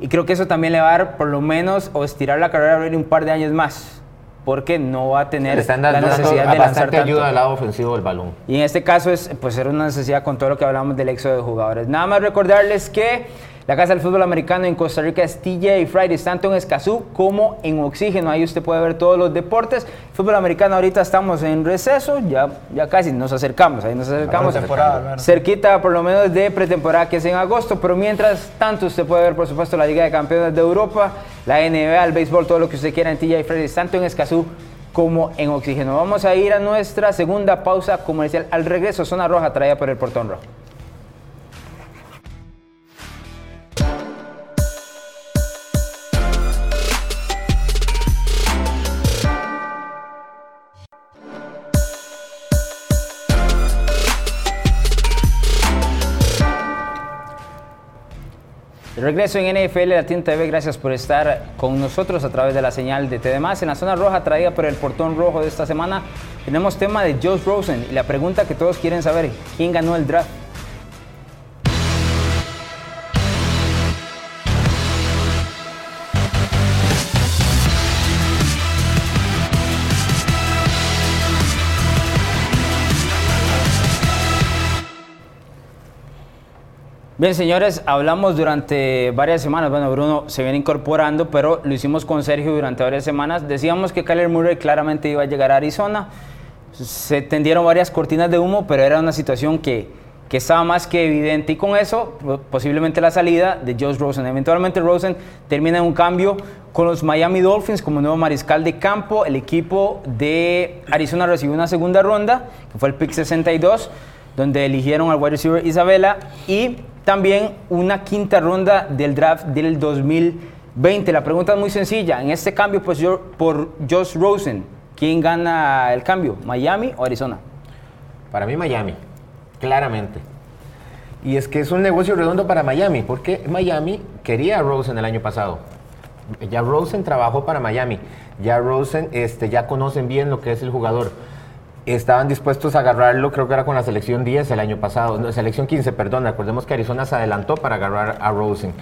Y creo que eso también le va a dar por lo menos o estirar la carrera a un par de años más. Porque no va a tener la dando necesidad de lanzar bastante tanto. ayuda del lado ofensivo del balón. Y en este caso es pues era una necesidad con todo lo que hablamos del éxodo de jugadores. Nada más recordarles que la Casa del Fútbol Americano en Costa Rica es TJ Fridays, tanto en Escazú como en Oxígeno. Ahí usted puede ver todos los deportes. Fútbol americano ahorita estamos en receso, ya, ya casi nos acercamos, ahí nos acercamos. Al menos. Cerquita por lo menos de pretemporada que es en agosto, pero mientras tanto usted puede ver por supuesto la Liga de Campeones de Europa, la NBA, el béisbol, todo lo que usted quiera en TJ Fridays, tanto en Escazú como en Oxígeno. Vamos a ir a nuestra segunda pausa comercial. Al regreso, Zona Roja traída por el Portón Rojo. De regreso en NFL Latin TV, gracias por estar con nosotros a través de la señal de TD+. En la zona roja traída por el portón rojo de esta semana, tenemos tema de Josh Rosen y la pregunta que todos quieren saber, ¿quién ganó el draft? Bien, señores, hablamos durante varias semanas. Bueno, Bruno se viene incorporando, pero lo hicimos con Sergio durante varias semanas. Decíamos que Kyler Murray claramente iba a llegar a Arizona. Se tendieron varias cortinas de humo, pero era una situación que, que estaba más que evidente. Y con eso, po- posiblemente la salida de Josh Rosen. Eventualmente, Rosen termina en un cambio con los Miami Dolphins como nuevo mariscal de campo. El equipo de Arizona recibió una segunda ronda, que fue el pick 62 donde eligieron al wide receiver Isabela y también una quinta ronda del draft del 2020. La pregunta es muy sencilla. En este cambio pues, yo- por Josh Rosen, ¿quién gana el cambio? ¿Miami o Arizona? Para mí Miami, claramente. Y es que es un negocio redondo para Miami, porque Miami quería a Rosen el año pasado. Ya Rosen trabajó para Miami. Ya Rosen este, ya conocen bien lo que es el jugador. Estaban dispuestos a agarrarlo, creo que era con la selección 10 el año pasado, no, selección 15, perdón, recordemos que Arizona se adelantó para agarrar a Rosen.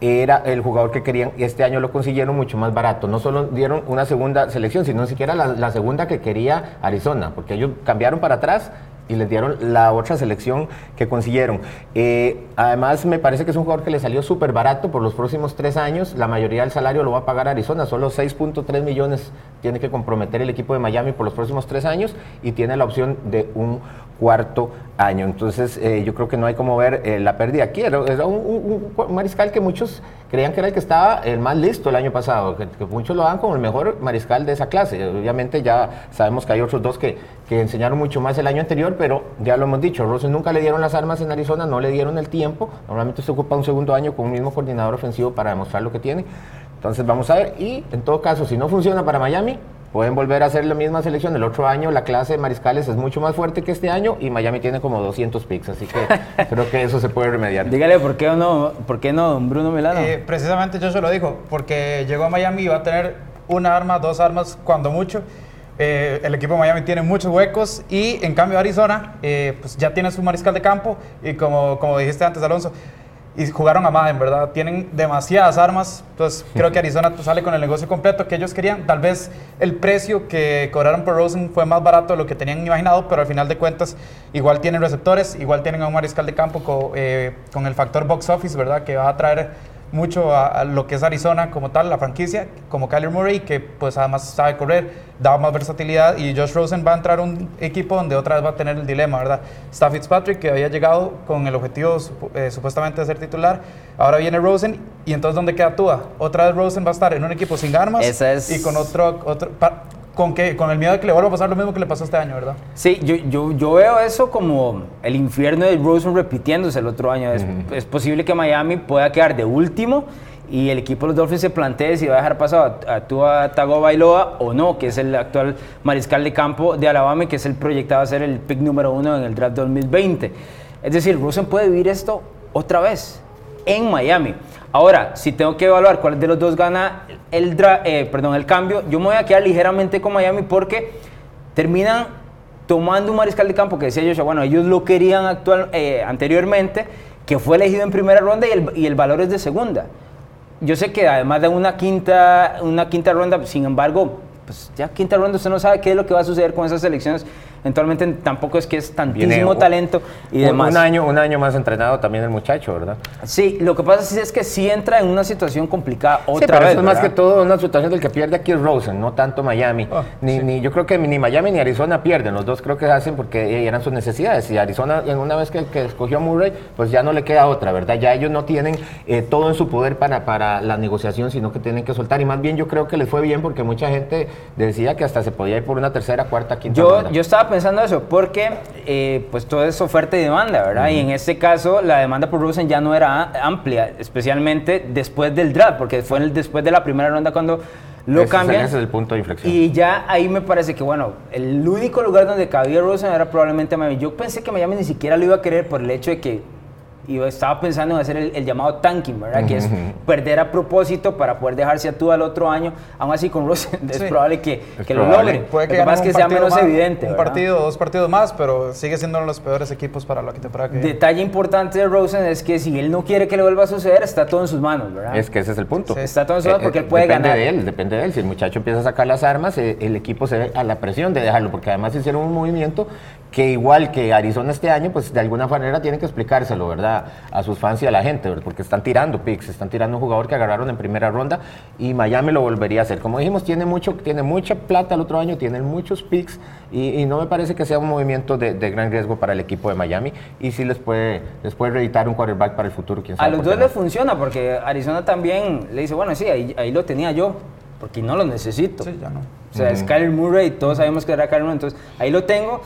Era el jugador que querían y este año lo consiguieron mucho más barato. No solo dieron una segunda selección, sino ni siquiera la, la segunda que quería Arizona, porque ellos cambiaron para atrás y les dieron la otra selección que consiguieron. Eh, además, me parece que es un jugador que le salió súper barato por los próximos tres años. La mayoría del salario lo va a pagar Arizona, solo 6.3 millones tiene que comprometer el equipo de Miami por los próximos tres años y tiene la opción de un cuarto año. Entonces, eh, yo creo que no hay como ver eh, la pérdida aquí. Era, un, mariscal que muchos creían que era el que estaba el más listo el año pasado, que, muchos lo dan como el mejor mariscal de esa clase. Obviamente ya sabemos que hay otros dos que, que, enseñaron mucho más el año anterior, pero ya lo hemos dicho, Rosen nunca le dieron las armas en Arizona, no le dieron el tiempo. Normalmente se ocupa un segundo año con un mismo coordinador ofensivo para demostrar lo que tiene. Entonces vamos a ver, y en todo caso, si no funciona para Miami, Pueden volver a hacer la misma selección. El otro año la clase de mariscales es mucho más fuerte que este año y Miami tiene como 200 picks, así que creo que eso se puede remediar. Dígale, ¿por qué no, por qué no don Bruno Milano? Eh, precisamente yo se lo digo, porque llegó a Miami y va a tener una arma, dos armas, cuando mucho. Eh, el equipo de Miami tiene muchos huecos y en cambio Arizona eh, pues ya tiene su mariscal de campo y como, como dijiste antes Alonso, y jugaron a más, en verdad. Tienen demasiadas armas. Entonces, creo que Arizona sale con el negocio completo que ellos querían. Tal vez el precio que cobraron por Rosen fue más barato de lo que tenían imaginado, pero al final de cuentas, igual tienen receptores, igual tienen a un mariscal de campo con, eh, con el factor box office, ¿verdad? Que va a traer mucho a, lo que es Arizona como tal, la franquicia, como Kyler Murray, que pues además sabe correr, da más versatilidad y Josh Rosen va a entrar a un equipo donde otra vez va a tener el dilema, ¿verdad? Está Fitzpatrick, que había llegado con el objetivo eh, supuestamente de ser titular, ahora viene Rosen y entonces ¿dónde queda Tua? Otra vez Rosen va a estar en un equipo sin armas y con otro... otro con, que, con el miedo de que le vuelva a pasar lo mismo que le pasó este año, ¿verdad? Sí, yo, yo, yo veo eso como el infierno de Rosen repitiéndose el otro año. Es, es, posible que Miami pueda quedar de último y el equipo de los Dolphins se plantee si va a dejar pasar a, a Tua Tagovailoa o no, que es el actual mariscal de campo de Alabama y que es el proyectado a ser el pick número uno en el draft 2020. Es decir, Rosen puede vivir esto otra vez en Miami. Ahora, si tengo que evaluar cuál de los dos gana el, eh, perdón, el cambio, yo me voy a quedar ligeramente con Miami porque terminan tomando un mariscal de campo que decía yo, bueno, ellos lo querían actual, eh, anteriormente, que fue elegido en primera ronda y el, y el, valor es de segunda. Yo sé que además de una quinta, una quinta ronda, sin embargo, pues ya quinta ronda usted no sabe qué es lo que va a suceder con esas elecciones Eventualmente tampoco es que es tantísimo talento y demás. Un año, un año más entrenado también el muchacho, ¿verdad? Sí, lo que pasa es que sí entra en una situación complicada otra sí, pero Eso es más que todo una situación del que pierde aquí es Rosen, no tanto Miami. Ah, ni, ni, yo creo que ni Miami ni Arizona pierden, los dos creo que hacen porque eran sus necesidades. Y Arizona, una vez que, que, escogió a Murray, pues ya no le queda otra, ¿verdad? Ya ellos no tienen eh, todo en su poder para, para la negociación, sino que tienen que soltar. Y más bien yo creo que les fue bien porque mucha gente decía que hasta se podía ir por una tercera, cuarta, quinta. Yo, yo estaba pensando eso, porque eh, pues todo es oferta y demanda, ¿verdad? Y en este caso la demanda por Rosen ya no era amplia, especialmente después del draft, porque fue el, después de la primera ronda cuando lo cambian. Ese es el punto de inflexión. Y ya ahí me parece que, bueno, el único lugar donde cabía Rosen era probablemente Miami. Yo pensé que Miami ni siquiera lo iba a querer por el hecho de que y estaba pensando en hacer el, llamado tanking, ¿verdad? Que es perder a propósito para poder dejarse a tú al otro año. Aún así, con Rosen es probable que, que lo logre. Puede que, más que sea menos evidente. Un partido, dos partidos más, pero sigue siendo uno de los peores equipos para la temporada que Detalle importante de Rosen es que si él no quiere que le vuelva a suceder, está todo en sus manos, ¿verdad? Es que ese es el punto. Está todo en sus manos eh, porque él puede depende ganar. Depende de él, depende de él. Si el muchacho empieza a sacar las armas, eh, el equipo se ve a la presión de dejarlo, porque además hicieron un movimiento que igual que Arizona este año, pues de alguna manera tiene que explicárselo, ¿verdad? A sus fans y a la gente, Porque están tirando picks, están tirando un jugador que agarraron en primera ronda y Miami lo volvería a hacer. Como dijimos, tiene, mucho, tiene mucha plata el otro año, tienen muchos picks y, no me parece que sea un movimiento de, gran riesgo para el equipo de Miami y sí les puede, les puede reeditar un quarterback para el futuro, quién sabe. A los dos les funciona porque Arizona también le dice, bueno, sí, ahí, ahí lo tenía yo, porque no lo necesito. Sí, ya no. O sea, es Kyler Murray, todos sabemos que era Kyler Murray, entonces ahí lo tengo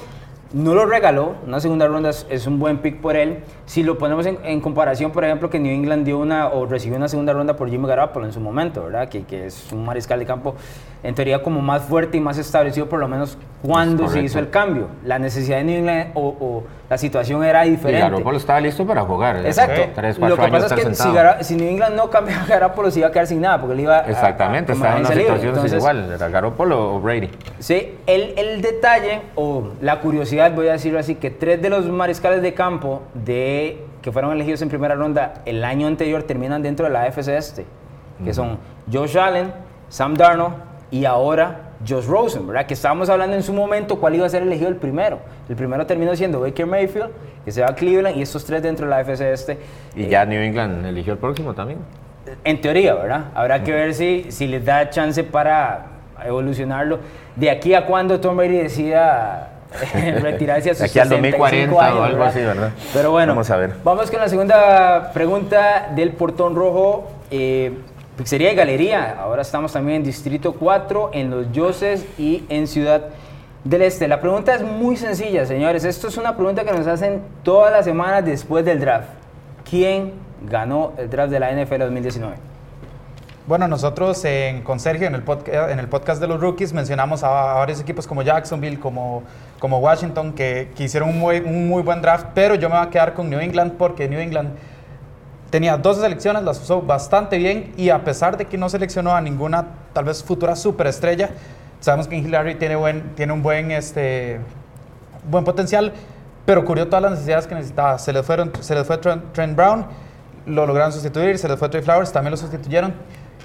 no lo regaló, una segunda ronda es, un buen pick por él. Si lo ponemos en, comparación, por ejemplo, que New England dio una o recibió una segunda ronda por Jimmy Garoppolo en su momento, ¿verdad? Que, que es un mariscal de campo en teoría como más fuerte y más establecido, por lo menos cuando se hizo el cambio. La necesidad de New England o, la situación era diferente. Y Garoppolo estaba listo para jugar. Exacto. Tres, Lo que años pasa es que si, si New England no cambiaba a Garoppolo se iba a quedar sin nada porque él iba Exactamente, a, estaba en una situación Entonces, igual. Era Garoppolo o Brady. Sí, el, el detalle o la curiosidad, voy a decirlo así, que tres de los mariscales de campo de, que fueron elegidos en primera ronda el año anterior terminan dentro de la AFC Este, que son Josh Allen, Sam Darnold y ahora Josh Rosen, ¿verdad? Que estábamos hablando en su momento cuál iba a ser elegido el primero. El primero terminó siendo Baker Mayfield, que se va a Cleveland, y estos tres dentro de la AFC Este. Y ya New England eligió el próximo también. En teoría, ¿verdad? Habrá que ver si, si les da chance para evolucionarlo. De aquí a cuando Tom Brady decida eh, retirarse a sus aquí al 65 2040 o algo así, ¿verdad? Pero bueno, Vamos a ver. Vamos con la segunda pregunta del portón rojo. Eh, pizzería y galería. Ahora estamos también en Distrito 4, en Los Yoses y en Ciudad del Este. La pregunta es muy sencilla, señores. Esto es una pregunta que nos hacen todas las semanas después del draft. ¿Quién ganó el draft de la NFL 2019? Bueno, nosotros en, con Sergio en el, podca- en el podcast de los rookies mencionamos a, a varios equipos como Jacksonville, como, como Washington, que, que hicieron un muy, un muy buen draft, pero yo me voy a quedar con New England porque New England tenía 12 selecciones, las usó bastante bien y a pesar de que no seleccionó a ninguna tal vez futura superestrella, sabemos que Hillary tiene, buen, tiene un buen, este, buen potencial, pero cubrió todas las necesidades que necesitaba. Se les, fueron, se les fue Trent, Trent Brown, lo lograron sustituir, se les fue Trey Flowers, también lo sustituyeron.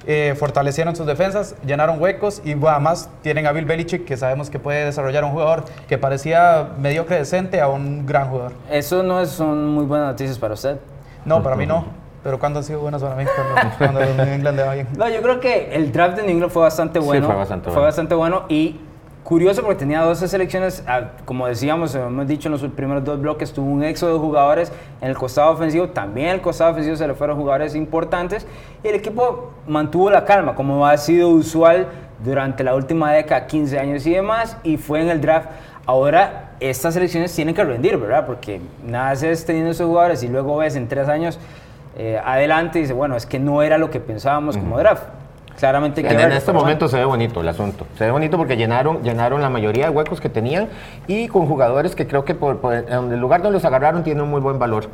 Eh, fortalecieron sus defensas, llenaron huecos y bueno, además tienen a Bill Belichick que sabemos que puede desarrollar un jugador que parecía mediocre decente a un gran jugador. Eso no es- son muy buenas noticias para usted. No, para mí no, pero ¿cuándo han sido buenas para mí? Cuando, cuando New England le va bien. No, yo creo que el draft de New England fue bastante Sí, bueno. fue bastante Fue bueno. bastante bueno y curioso porque tenía 12 selecciones. ah, Como decíamos, hemos dicho en los primeros dos bloques, tuvo un éxodo de jugadores en el costado ofensivo. También en el costado ofensivo se le fueron jugadores importantes y el equipo mantuvo la calma, como ha sido usual durante la última década, 15 años y demás, y fue en el draft. Ahora, estas selecciones tienen que rendir, ¿verdad? Porque nada haces teniendo esos jugadores y luego ves en tres años eh, adelante y dices, bueno, es que no era lo que pensábamos como draft. Claramente que En, este momento se ve bonito el asunto. Se ve bonito porque llenaron, llenaron la mayoría de huecos que tenían y con jugadores que creo que por, por- en el lugar donde los agarraron tienen un muy buen valor.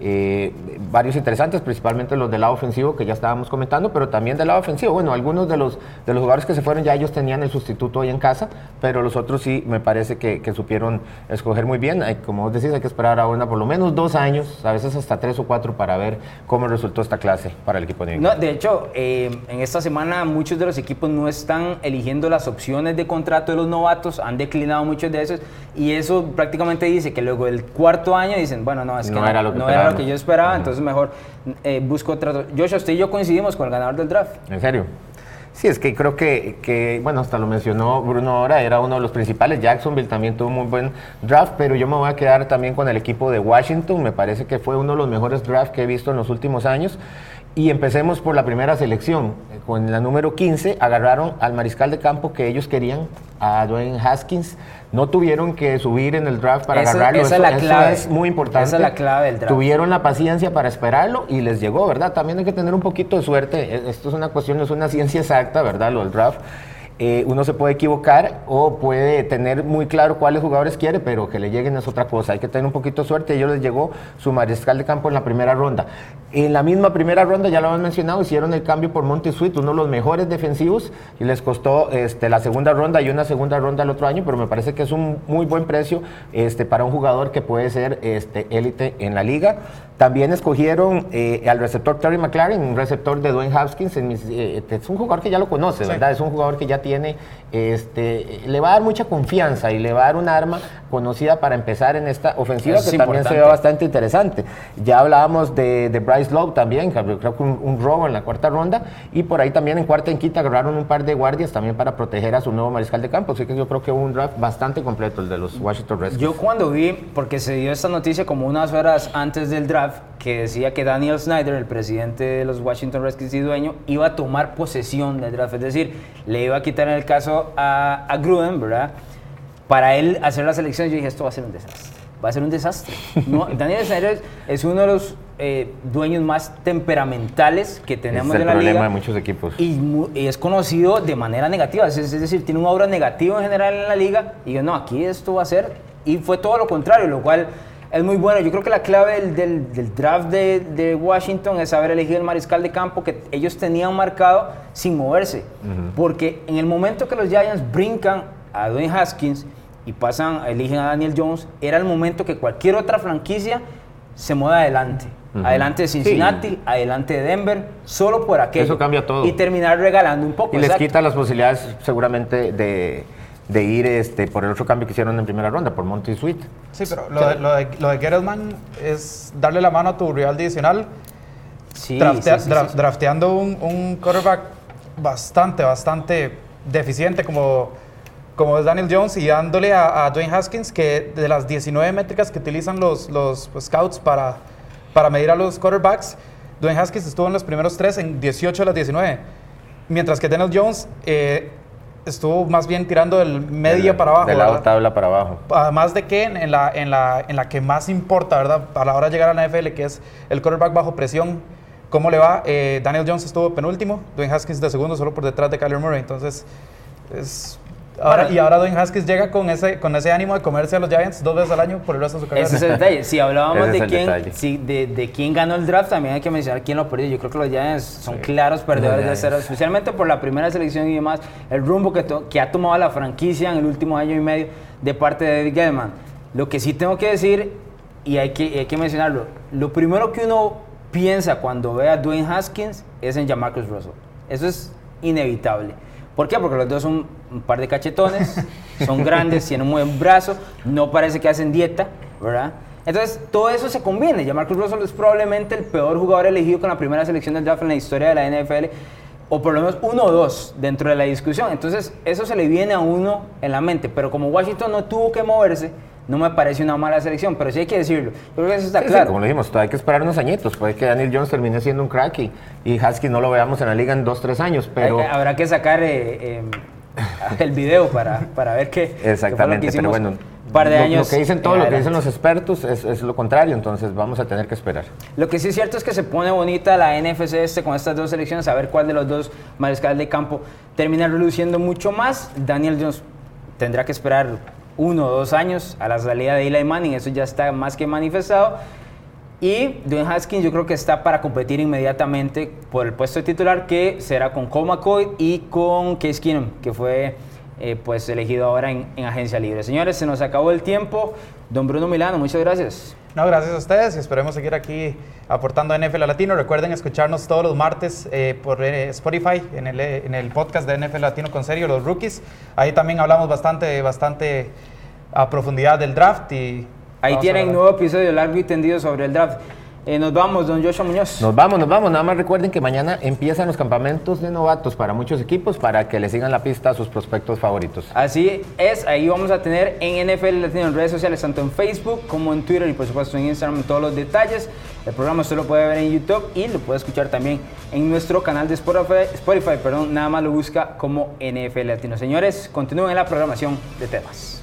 Eh, varios interesantes, principalmente los del lado ofensivo que ya estábamos comentando, pero también del lado ofensivo. Bueno, algunos de los, de los jugadores que se fueron ya ellos tenían el sustituto ahí en casa, pero los otros sí me parece que, que supieron escoger muy bien. Hay, como vos decís, hay que esperar ahora por lo menos dos años, a veces hasta tres o cuatro para ver cómo resultó esta clase para el equipo de No, de hecho, eh, en esta semana muchos de los equipos no están eligiendo las opciones de contrato de los novatos, han declinado muchos de esos y eso prácticamente dice que luego del cuarto año dicen, bueno, no, es que No no, era lo que no era lo que yo esperaba, entonces mejor eh, busco otra. Joshua, usted y yo coincidimos con el ganador del draft. ¿En serio? Sí, es que creo que, que, bueno, hasta lo mencionó Bruno ahora, era uno de los principales. Jacksonville también tuvo un muy buen draft, pero yo me voy a quedar también con el equipo de Washington. Me parece que fue uno de los mejores drafts que he visto en los últimos años. Y empecemos por la primera selección. Eh, Con la número 15 agarraron al mariscal de campo que ellos querían, a Dwayne Haskins. No tuvieron que subir en el draft para agarrarlo. esa es la eso clave. es muy importante. Esa es la clave del draft. Tuvieron la paciencia para esperarlo y les llegó, ¿verdad? También hay que tener un poquito de suerte. E- Esto es una cuestión, no es una ciencia exacta, ¿verdad? Lo del draft. Eh, uno se puede equivocar o puede tener muy claro cuáles jugadores quiere, pero que le lleguen es otra cosa. Hay que tener un poquito de suerte. Ellos les llegó su mariscal de campo en la primera ronda. En la misma primera ronda, ya lo han mencionado, hicieron el cambio por Monty Sweet, uno de los mejores defensivos, y les costó este, la segunda ronda y una segunda ronda el otro año, pero me parece que es un muy buen precio este, para un jugador que puede ser este, élite en la liga. También escogieron eh, al receptor Terry McLaren, un receptor de Dwayne Haskins. En mis- eh, es un jugador que ya lo conoce, Sí. ¿verdad? Es un jugador que ya tiene, este, le va a dar mucha confianza y le va a dar un arma conocida para empezar en esta ofensiva que también se ve bastante interesante. Ya hablábamos de, de Bryce Love también, creo que un, un robo en la cuarta ronda, y por ahí también en cuarta y en quinta agarraron un par de guardias también para proteger a su nuevo mariscal de campo. Así que yo creo que un draft bastante completo el de los Washington Redskins. Yo cuando vi, porque se dio esta noticia como unas horas antes del draft, que decía que Daniel Snyder, el presidente de los Washington Redskins y dueño, iba a tomar posesión del draft, es decir, le iba a quitar en el caso a, a Gruden, ¿verdad? Para él hacer la selección, yo dije, esto va a ser un desastre. Va a ser un desastre. No, Daniel Snyder es, uno de los eh, dueños más temperamentales que tenemos es el en la problema liga. de muchos equipos. Y, y es conocido de manera negativa, es, es decir, tiene un aura negativa en general en la liga. Y yo, no, aquí esto va a ser. Y fue todo lo contrario, lo cual es muy bueno. Yo creo que la clave del, del- del draft de, de Washington es haber elegido el mariscal de campo que ellos tenían marcado sin moverse. Porque en el momento que los Giants brincan a Dwayne Haskins y pasan, eligen a Daniel Jones, era el momento que cualquier otra franquicia se mueva adelante. Adelante de Cincinnati, Sí. adelante de Denver, solo por aquello. Eso cambia todo. Y terminar regalando un poco. Y les exacto. quita las posibilidades seguramente de, de ir este, por el otro cambio que hicieron en primera ronda, por Monty Sweet. Sí, pero lo de, lo de, lo de Gettleman es darle la mano a tu rival divisional, Sí, draftea- sí, sí, dra- sí, sí. drafteando un, un quarterback bastante, bastante deficiente como, como es Daniel Jones y dándole a, a Dwayne Haskins que de las 19 métricas que utilizan los, los scouts para, para medir a los quarterbacks, Dwayne Haskins estuvo en los primeros tres en 18 de las 19, mientras que Daniel Jones eh, estuvo más bien tirando del media De- para abajo. De la ¿verdad? tabla para abajo. Además de que en la, en, la, en la que más importa, ¿verdad? A la hora de llegar a la NFL, que es el quarterback bajo presión, ¿cómo le va? Eh, Daniel Jones estuvo penúltimo, Dwayne Haskins de segundo, solo por detrás de Kyler Murray. Entonces, es... Ahora, Bueno. y ahora Dwayne Haskins llega con ese, con ese ánimo de comerse a los Giants dos veces al año por el resto de su carrera. Ese es el detalle. Si hablábamos de quién, detalle. si- de, de quién ganó el draft, también hay que mencionar quién lo perdió. Yo creo que los Giants son claros perdedores de cero, especialmente por la primera selección y demás, el rumbo que, to- que ha tomado la franquicia en el último año y medio de parte de David Gettleman. Lo que sí tengo que decir, y hay que, y hay que mencionarlo, lo primero que uno piensa cuando ve a Dwayne Haskins es en Jamarcus Russell. Eso es inevitable. ¿Por qué? Porque los dos son un par de cachetones, son grandes, tienen un buen brazo, no parece que hacen dieta, ¿verdad? Entonces, todo eso se combina. Ya Marcus Russell es probablemente el peor jugador elegido con la primera selección del draft en la historia de la NFL, o por lo menos uno o dos dentro de la discusión. Entonces, eso se le viene a uno en la mente. Pero como Washington no tuvo que moverse, no me parece una mala selección, pero sí hay que decirlo. Yo creo que eso está Sí, sí, claro. como lo dijimos, todavía hay que esperar unos añitos. Puede que Daniel Jones termine siendo un crack y, y Haskins no lo veamos en la liga en dos, tres años, pero... Hay- habrá que sacar eh, eh, el video para, para ver qué, qué fue lo que Exactamente, pero bueno, un par de lo, años. lo que dicen eh, todo, lo que dicen los expertos es, es lo contrario, entonces vamos a tener que esperar. Lo que sí es cierto es que se pone bonita la NFC este con estas dos selecciones, a ver cuál de los dos mariscales de campo termina reluciendo mucho más. Daniel Jones tendrá que esperar uno o dos años a la salida de Eli Manning, eso ya está más que manifestado. Y Dwayne Haskins yo creo que está para competir inmediatamente por el puesto de titular que será con Cole y con Case Keenum, que fue eh, pues elegido ahora en, en agencia libre. Señores, se nos acabó el tiempo. Don Bruno Milano, muchas gracias. No, gracias a ustedes y esperemos seguir aquí aportando a NFL Latino. Recuerden escucharnos todos los martes eh, por eh, Spotify en el, eh, en el podcast de NFL Latino con serio, los rookies. Ahí también hablamos bastante, bastante a profundidad del draft y Ahí tienen nuevo episodio largo y tendido sobre el draft. Eh, nos vamos, don Joshua Muñoz. Nos vamos, nos vamos. Nada más recuerden que mañana empiezan los campamentos de novatos para muchos equipos para que le sigan la pista a sus prospectos favoritos. Así es, ahí vamos a tener en NFL Latino en redes sociales, tanto en Facebook como en Twitter y por supuesto en Instagram todos los detalles. El programa usted lo puede ver en YouTube y lo puede escuchar también en nuestro canal de Spotify, Spotify perdón, nada más lo busca como NFL Latino. Señores, continúen en la programación de temas.